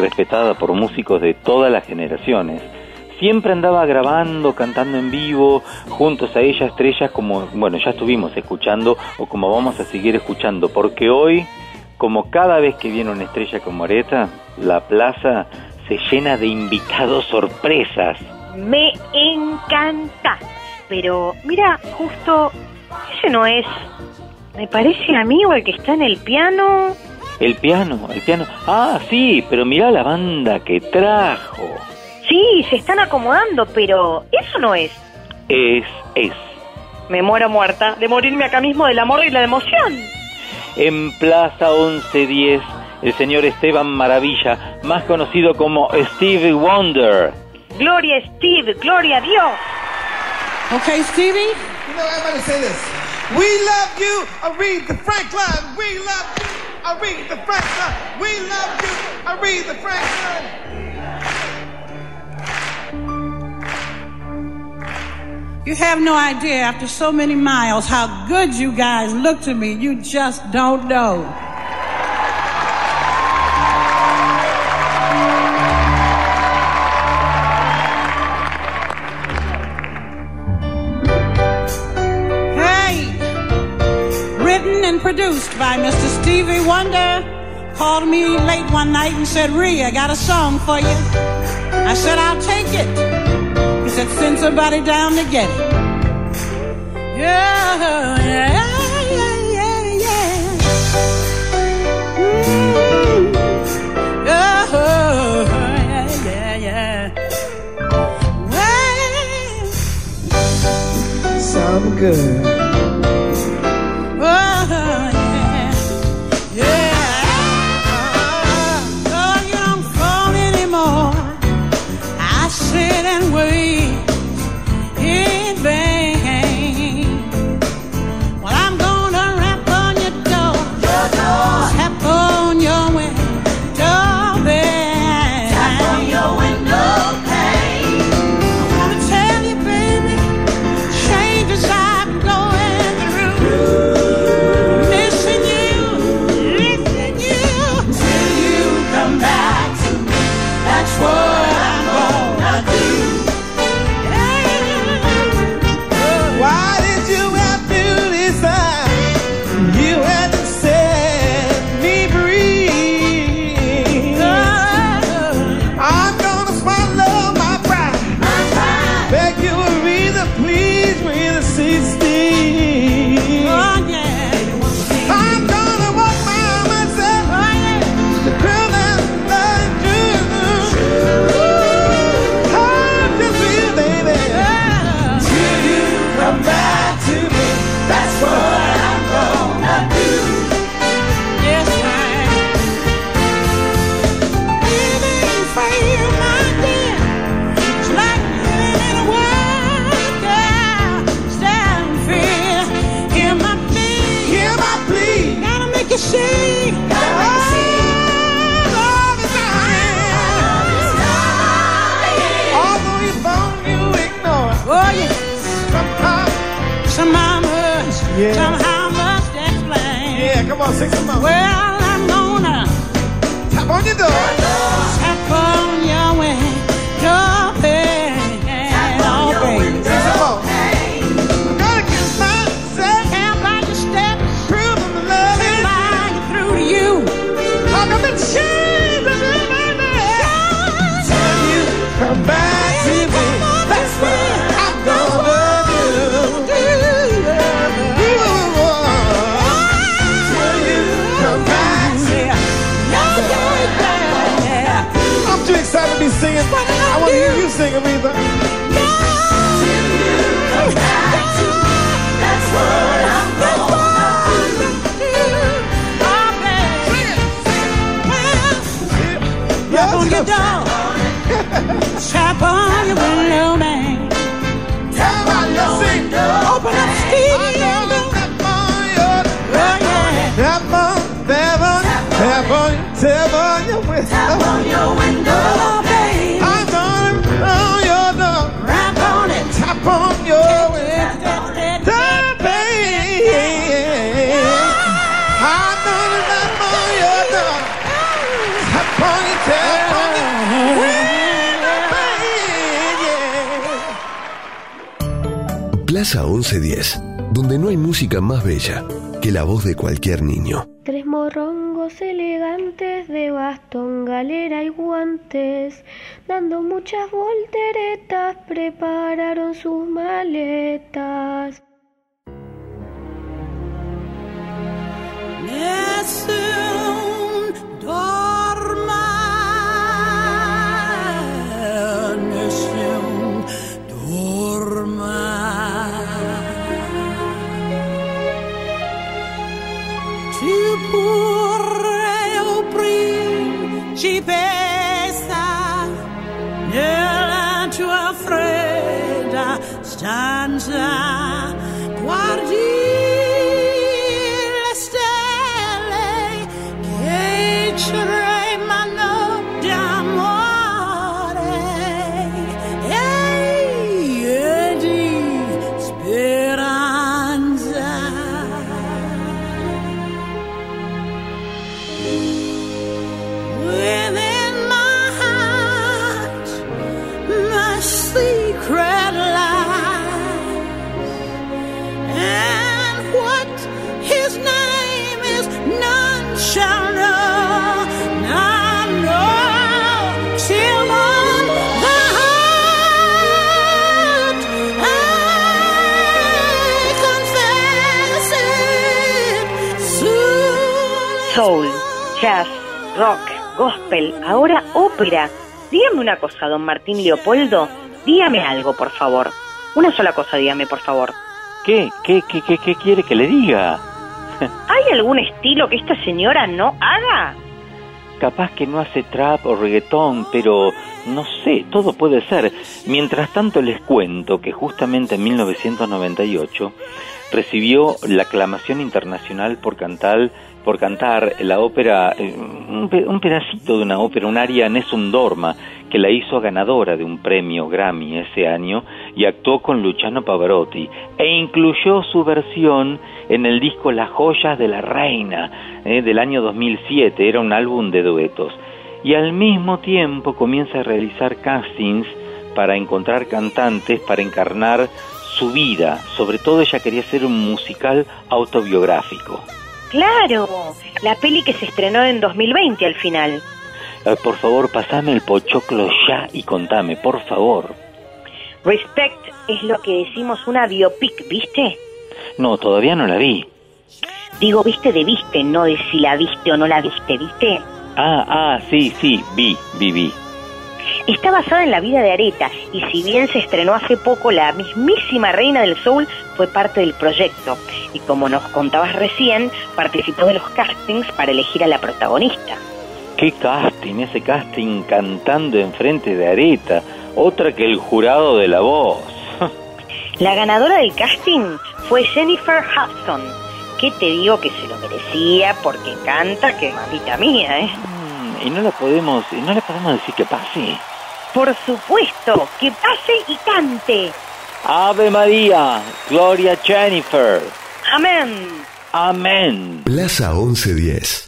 respetada por músicos de todas las generaciones. Siempre andaba grabando, cantando en vivo, juntos a ella, estrellas como, bueno, ya estuvimos escuchando o como vamos a seguir escuchando, porque hoy, como cada vez que viene una estrella como Areta, la plaza se llena de invitados sorpresas. Me encanta. Pero mira, justo ese no es. Me parece a mí o el que está en el piano. El piano, el piano. Ah, sí, pero mirá la banda que trajo. Sí, se están acomodando, pero eso no es. Es, es. Me muero muerta de morirme acá mismo del amor y la emoción. En Plaza 1110, el señor Esteban Maravilla, más conocido como Stevie Wonder. Gloria Steve, gloria a Dios. Okay, Stevie? You know, everybody say this. We love you, Aretha Franklin. We love you, Aretha Franklin. We love you, Aretha Franklin. You have no idea, after so many miles, how good you guys look to me. You just don't know. Produced by Mr. Stevie Wonder. Called me late one night and said, Ree, I got a song for you. I said, I'll take it. He said, send somebody down to get it. Yeah, yeah, yeah, yeah, yeah. Yeah, yeah, good. Cualquier niño. Stanza gospel, ahora ópera. Dígame una cosa, don Martín Leopoldo. Dígame algo, por favor. Una sola cosa, dígame, por favor. ¿Qué? ¿Qué, qué, qué, qué quiere que le diga? ¿Hay algún estilo que esta señora no haga? Capaz que no hace trap o reggaetón, pero no sé, todo puede ser. Mientras tanto les cuento que justamente en 1998 recibió la aclamación internacional por cantar, por cantar la ópera, eh, un, pe- un pedacito de una ópera, un aria Nessun Dorma, que la hizo ganadora de un premio Grammy ese año y actuó con Luciano Pavarotti e incluyó su versión en el disco Las joyas de la reina eh, del año 2007, era un álbum de duetos. Y al mismo tiempo comienza a realizar castings para encontrar cantantes para encarnar su vida. Sobre todo ella quería hacer un musical autobiográfico. Claro, la peli que se estrenó en 2020 al final. Eh, por favor, pasame el pochoclo ya y contame, por favor. Respect es lo que decimos una biopic, ¿viste? No, todavía no la vi. Digo, viste de viste, no de si la viste o no la viste, ¿viste? Ah, ah, sí, sí, vi, vi, vi. Está basada en la vida de Areta y si bien se estrenó hace poco, la mismísima reina del soul fue parte del proyecto y como nos contabas recién, participó de los castings para elegir a la protagonista. Qué casting, ese casting cantando enfrente de Areta, otra que el jurado de la voz. La ganadora del casting fue Jennifer Hudson, que te digo que se lo merecía porque canta que mamita mía, ¿eh? Y no la podemos, y no le podemos decir que pase. Por supuesto, que pase y cante. Ave María, Gloria Jennifer. Amén. Amén. Plaza 1110.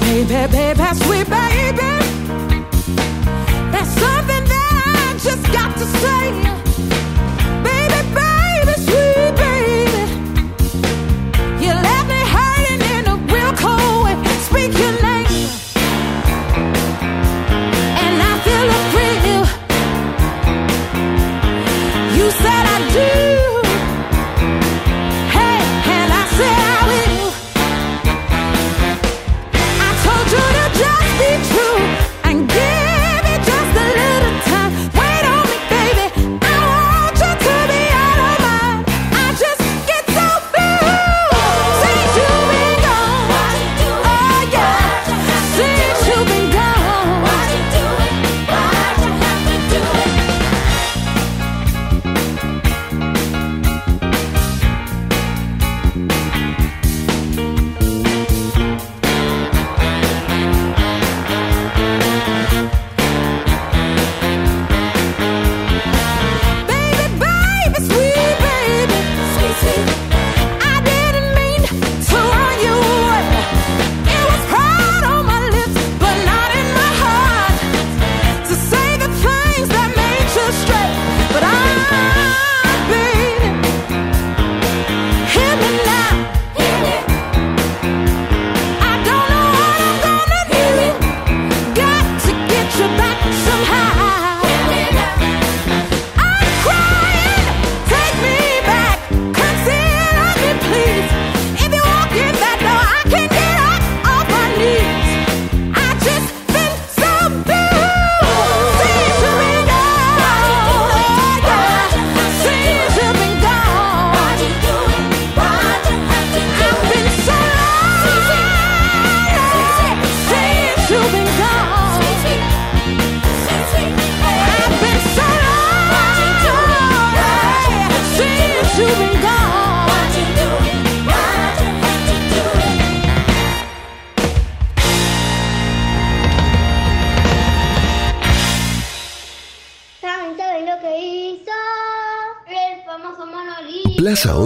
Baby, baby, sweet baby. There's something that I just got to say.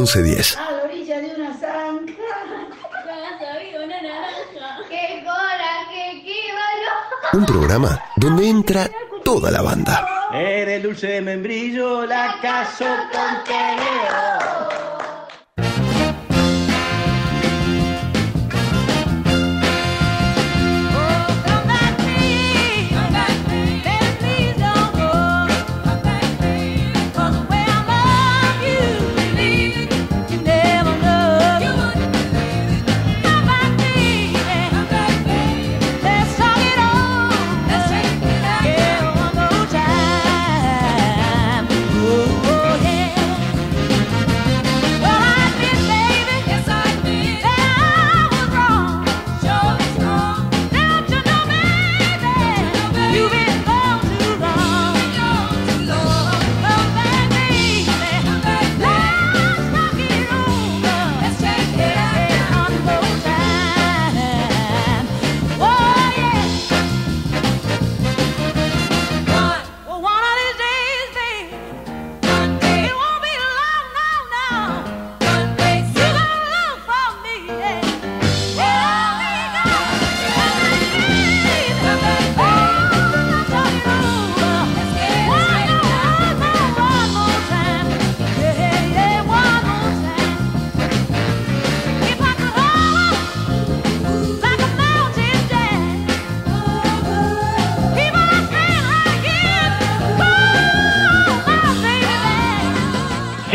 1110. A la orilla de una zanja. una naranja. ¡Qué coraje, qué valor! Un programa donde entra toda la banda. Eres dulce de membrillo, la caso con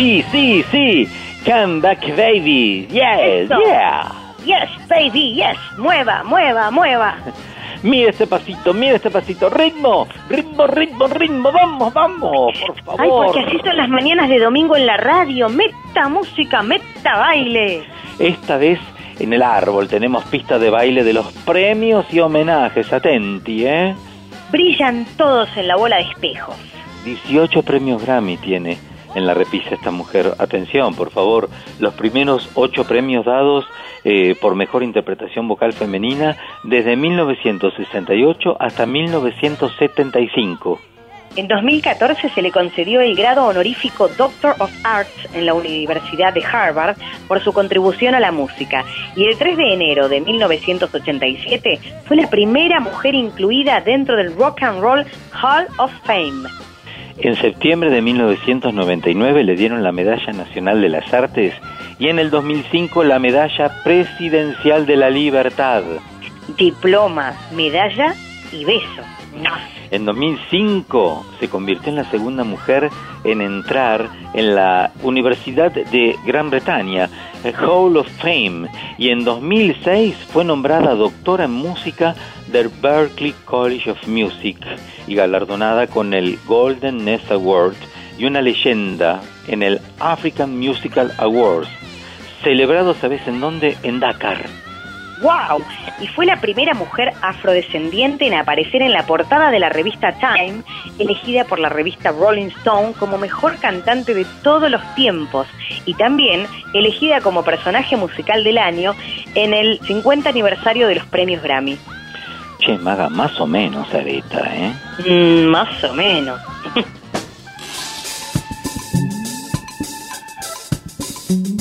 Sí, sí, sí. Come back, baby. Yes, Eso. yeah. Yes, baby, yes. Mueva, mueva, mueva. Mira este pasito, mira este pasito. Ritmo, ritmo, ritmo, ritmo. Vamos, vamos, por favor. Ay, porque así son las mañanas de domingo en la radio. Meta música, meta baile. Esta vez en el árbol tenemos pista de baile de los premios y homenajes. Atenti, ¿eh? Brillan todos en la bola de espejos. 18 premios Grammy tiene en la repisa esta mujer. Atención, por favor, los primeros 8 premios dados eh, por mejor interpretación vocal femenina desde 1968 hasta 1975. En 2014 se le concedió el grado honorífico Doctor of Arts en la Universidad de Harvard por su contribución a la música. Y el 3 de enero de 1987 fue la primera mujer incluida dentro del Rock and Roll Hall of Fame. En septiembre de 1999 le dieron la Medalla Nacional de las Artes y en el 2005 la Medalla Presidencial de la Libertad. Diploma, medalla y beso. En 2005 se convirtió en la segunda mujer en entrar en la Universidad de Gran Bretaña, Hall of Fame, y en 2006 fue nombrada doctora en música del Berklee College of Music y galardonada con el Golden Nest Award y una leyenda en el African Musical Awards, celebrado, ¿sabes en dónde? En Dakar. ¡Wow! Y fue la primera mujer afrodescendiente en aparecer en la portada de la revista Time, elegida por la revista Rolling Stone como mejor cantante de todos los tiempos y también elegida como personaje musical del año en el 50 aniversario de los premios Grammy. Che, maga, más o menos, Areta, ¿eh? Mm, más o menos.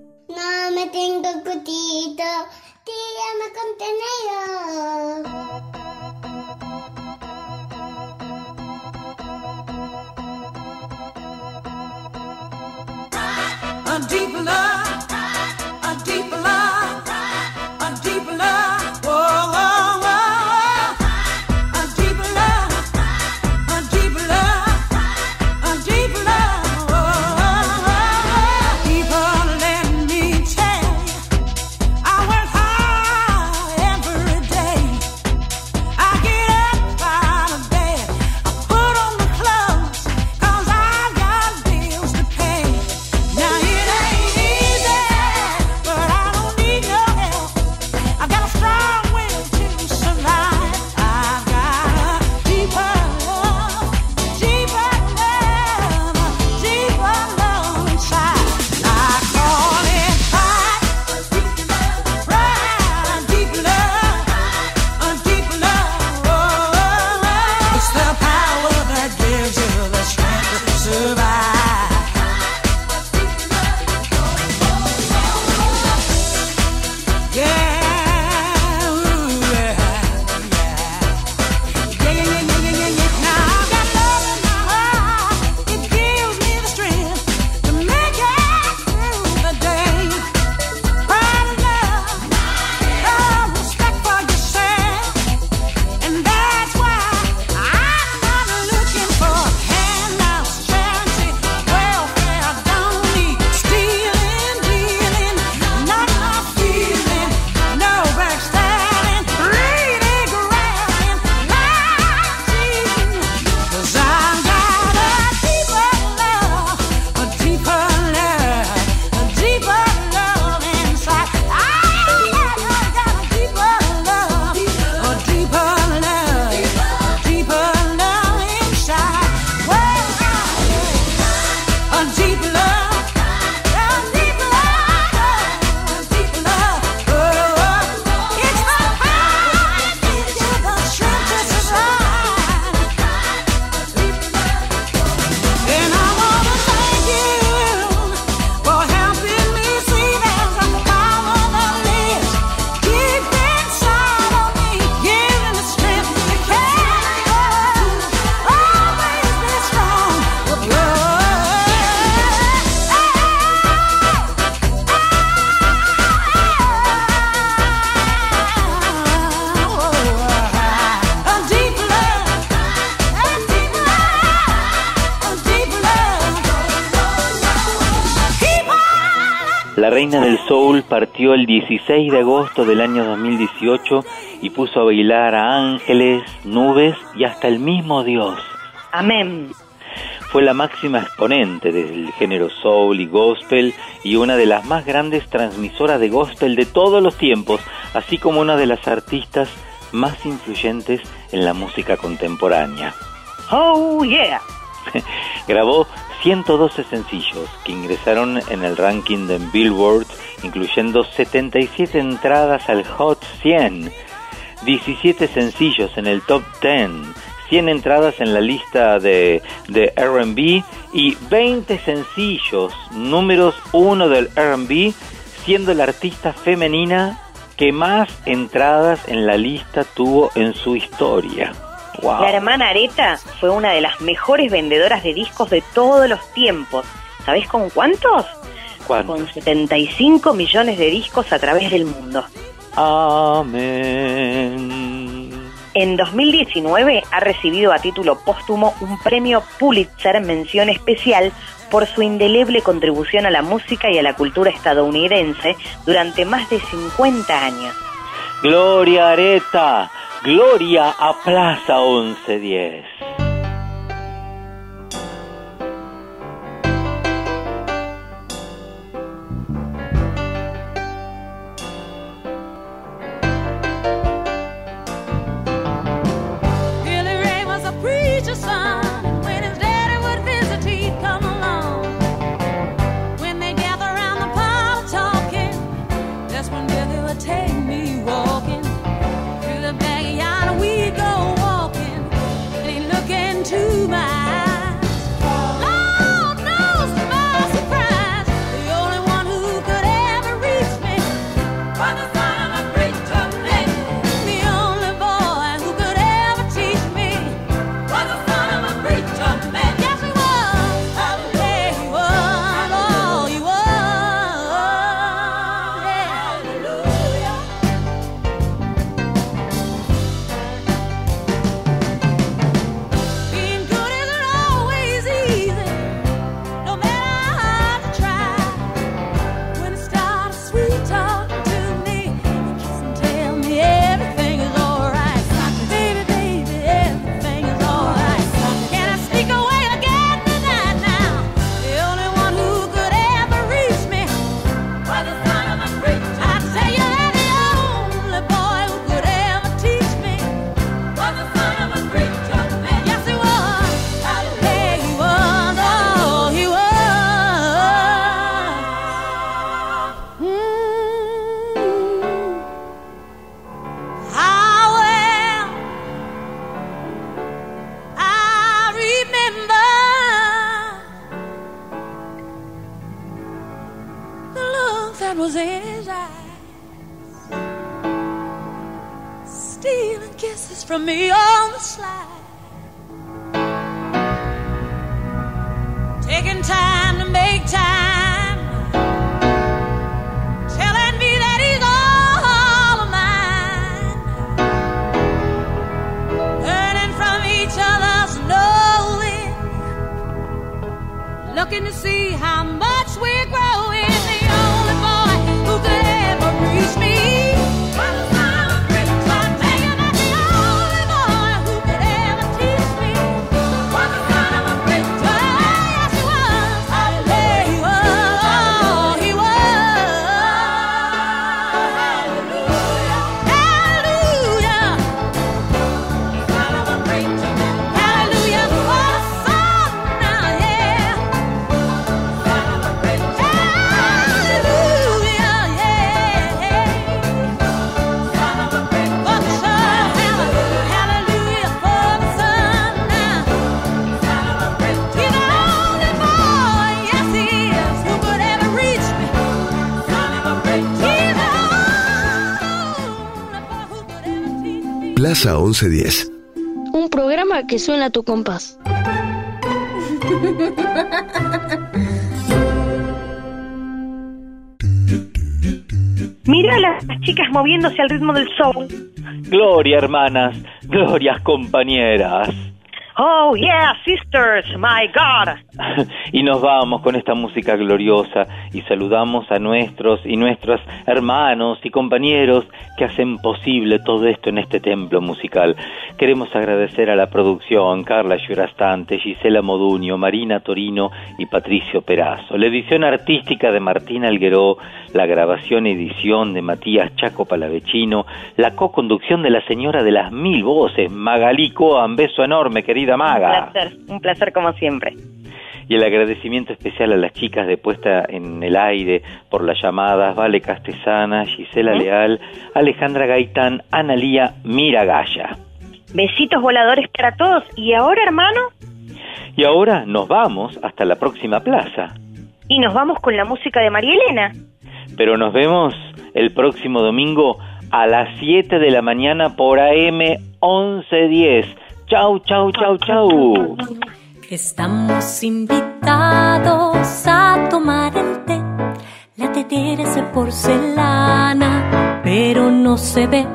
16 de agosto del año 2018 y puso a bailar a ángeles, nubes y hasta el mismo Dios. Amén. Fue la máxima exponente del género soul y gospel y una de las más grandes transmisoras de gospel de todos los tiempos, así como una de las artistas más influyentes en la música contemporánea. Oh, yeah. Grabó 112 sencillos que ingresaron en el ranking de Billboard, incluyendo 77 entradas al Hot 100, 17 sencillos en el Top 10, 100 entradas en la lista de, de RB y 20 sencillos, números 1 del RB, siendo la artista femenina que más entradas en la lista tuvo en su historia. Wow. La hermana Areta fue una de las mejores vendedoras de discos de todos los tiempos. ¿Sabés con cuántos? ¿Cuántos? Con 75 millones de discos a través del mundo. Amén. En 2019 ha recibido a título póstumo un premio Pulitzer mención especial por su indeleble contribución a la música y a la cultura estadounidense durante más de 50 años. Gloria Areta, Gloria a Plaza 1110. Plaza 1110. Un programa que suena a tu compás. Mira a las chicas moviéndose al ritmo del soul. Gloria, hermanas, glorias, compañeras. Oh, yeah, sisters, my God. y nos vamos con esta música gloriosa y saludamos a nuestros y nuestras hermanos y compañeros que hacen posible todo esto en este templo musical. Queremos agradecer a la producción Carla Giurastante, Gisela Moduño, Marina Torino y Patricio Perazo, la edición artística de Martín Algueró, la grabación y edición de Matías Chaco Palavecino, la co-conducción de la señora de las mil voces, Magalí Coan, beso enorme, querida Un Maga. placer, un placer como siempre. Y el agradecimiento especial a las chicas de puesta en el aire por las llamadas, Vale Castesana, Gisela Leal, Alejandra Gaitán, Analía Miragaya. Besitos voladores para todos. ¿Y ahora, hermano? Y ahora nos vamos hasta la próxima plaza. Y nos vamos con la música de María Elena. Pero nos vemos el próximo domingo a las 7 de la mañana por AM 1110. Chau, chau, chau, chau. Estamos invitados a tomar el té. La tetera es de porcelana, pero no se ve.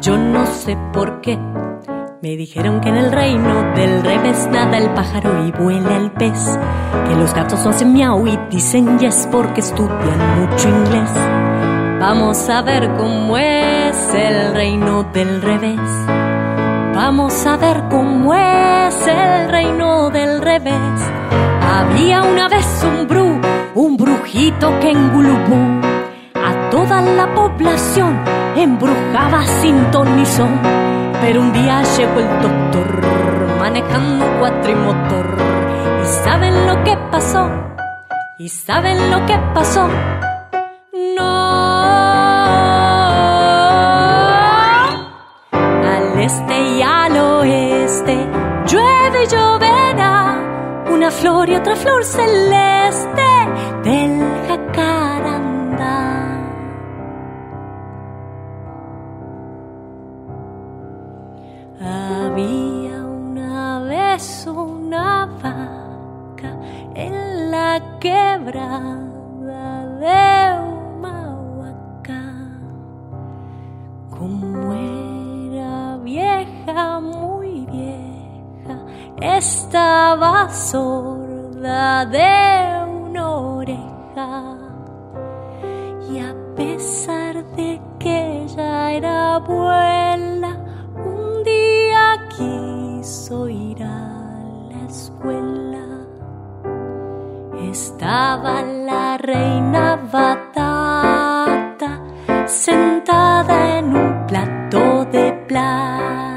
Yo no sé por qué. Me dijeron que en el reino del revés nada el pájaro y vuela el pez. Que los gatos no hacen miau y dicen yes porque estudian mucho inglés. Vamos a ver cómo es el reino del revés. Vamos a ver reino del revés. Había una vez un bru, un brujito que en Gulubú a toda la población embrujaba sin ton ni son. Pero un día llegó el doctor manejando cuatrimotor. ¿Y saben lo que pasó? ¿Y saben lo que pasó? Flor y otra flor celeste del jacarandá. Había una vez una vaca en la quebrada estaba sorda de una oreja. Y a pesar de que ella era abuela, un día quiso ir a la escuela. Estaba la reina batata sentada en un plato de plata.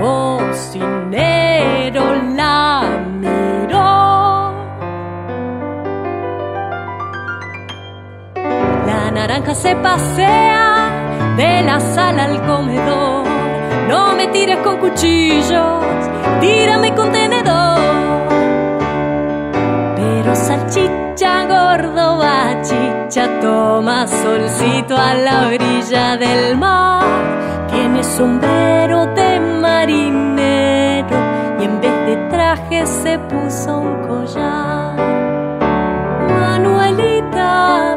Cocinero la miró. La naranja se pasea de la sala al comedor. No me tires con cuchillos, tírame con tenedor. Pero salchicha gordo va derecha toma solcito a la orilla del mar. Tiene sombrero de marinero y en vez de traje se puso un collar. Manuelita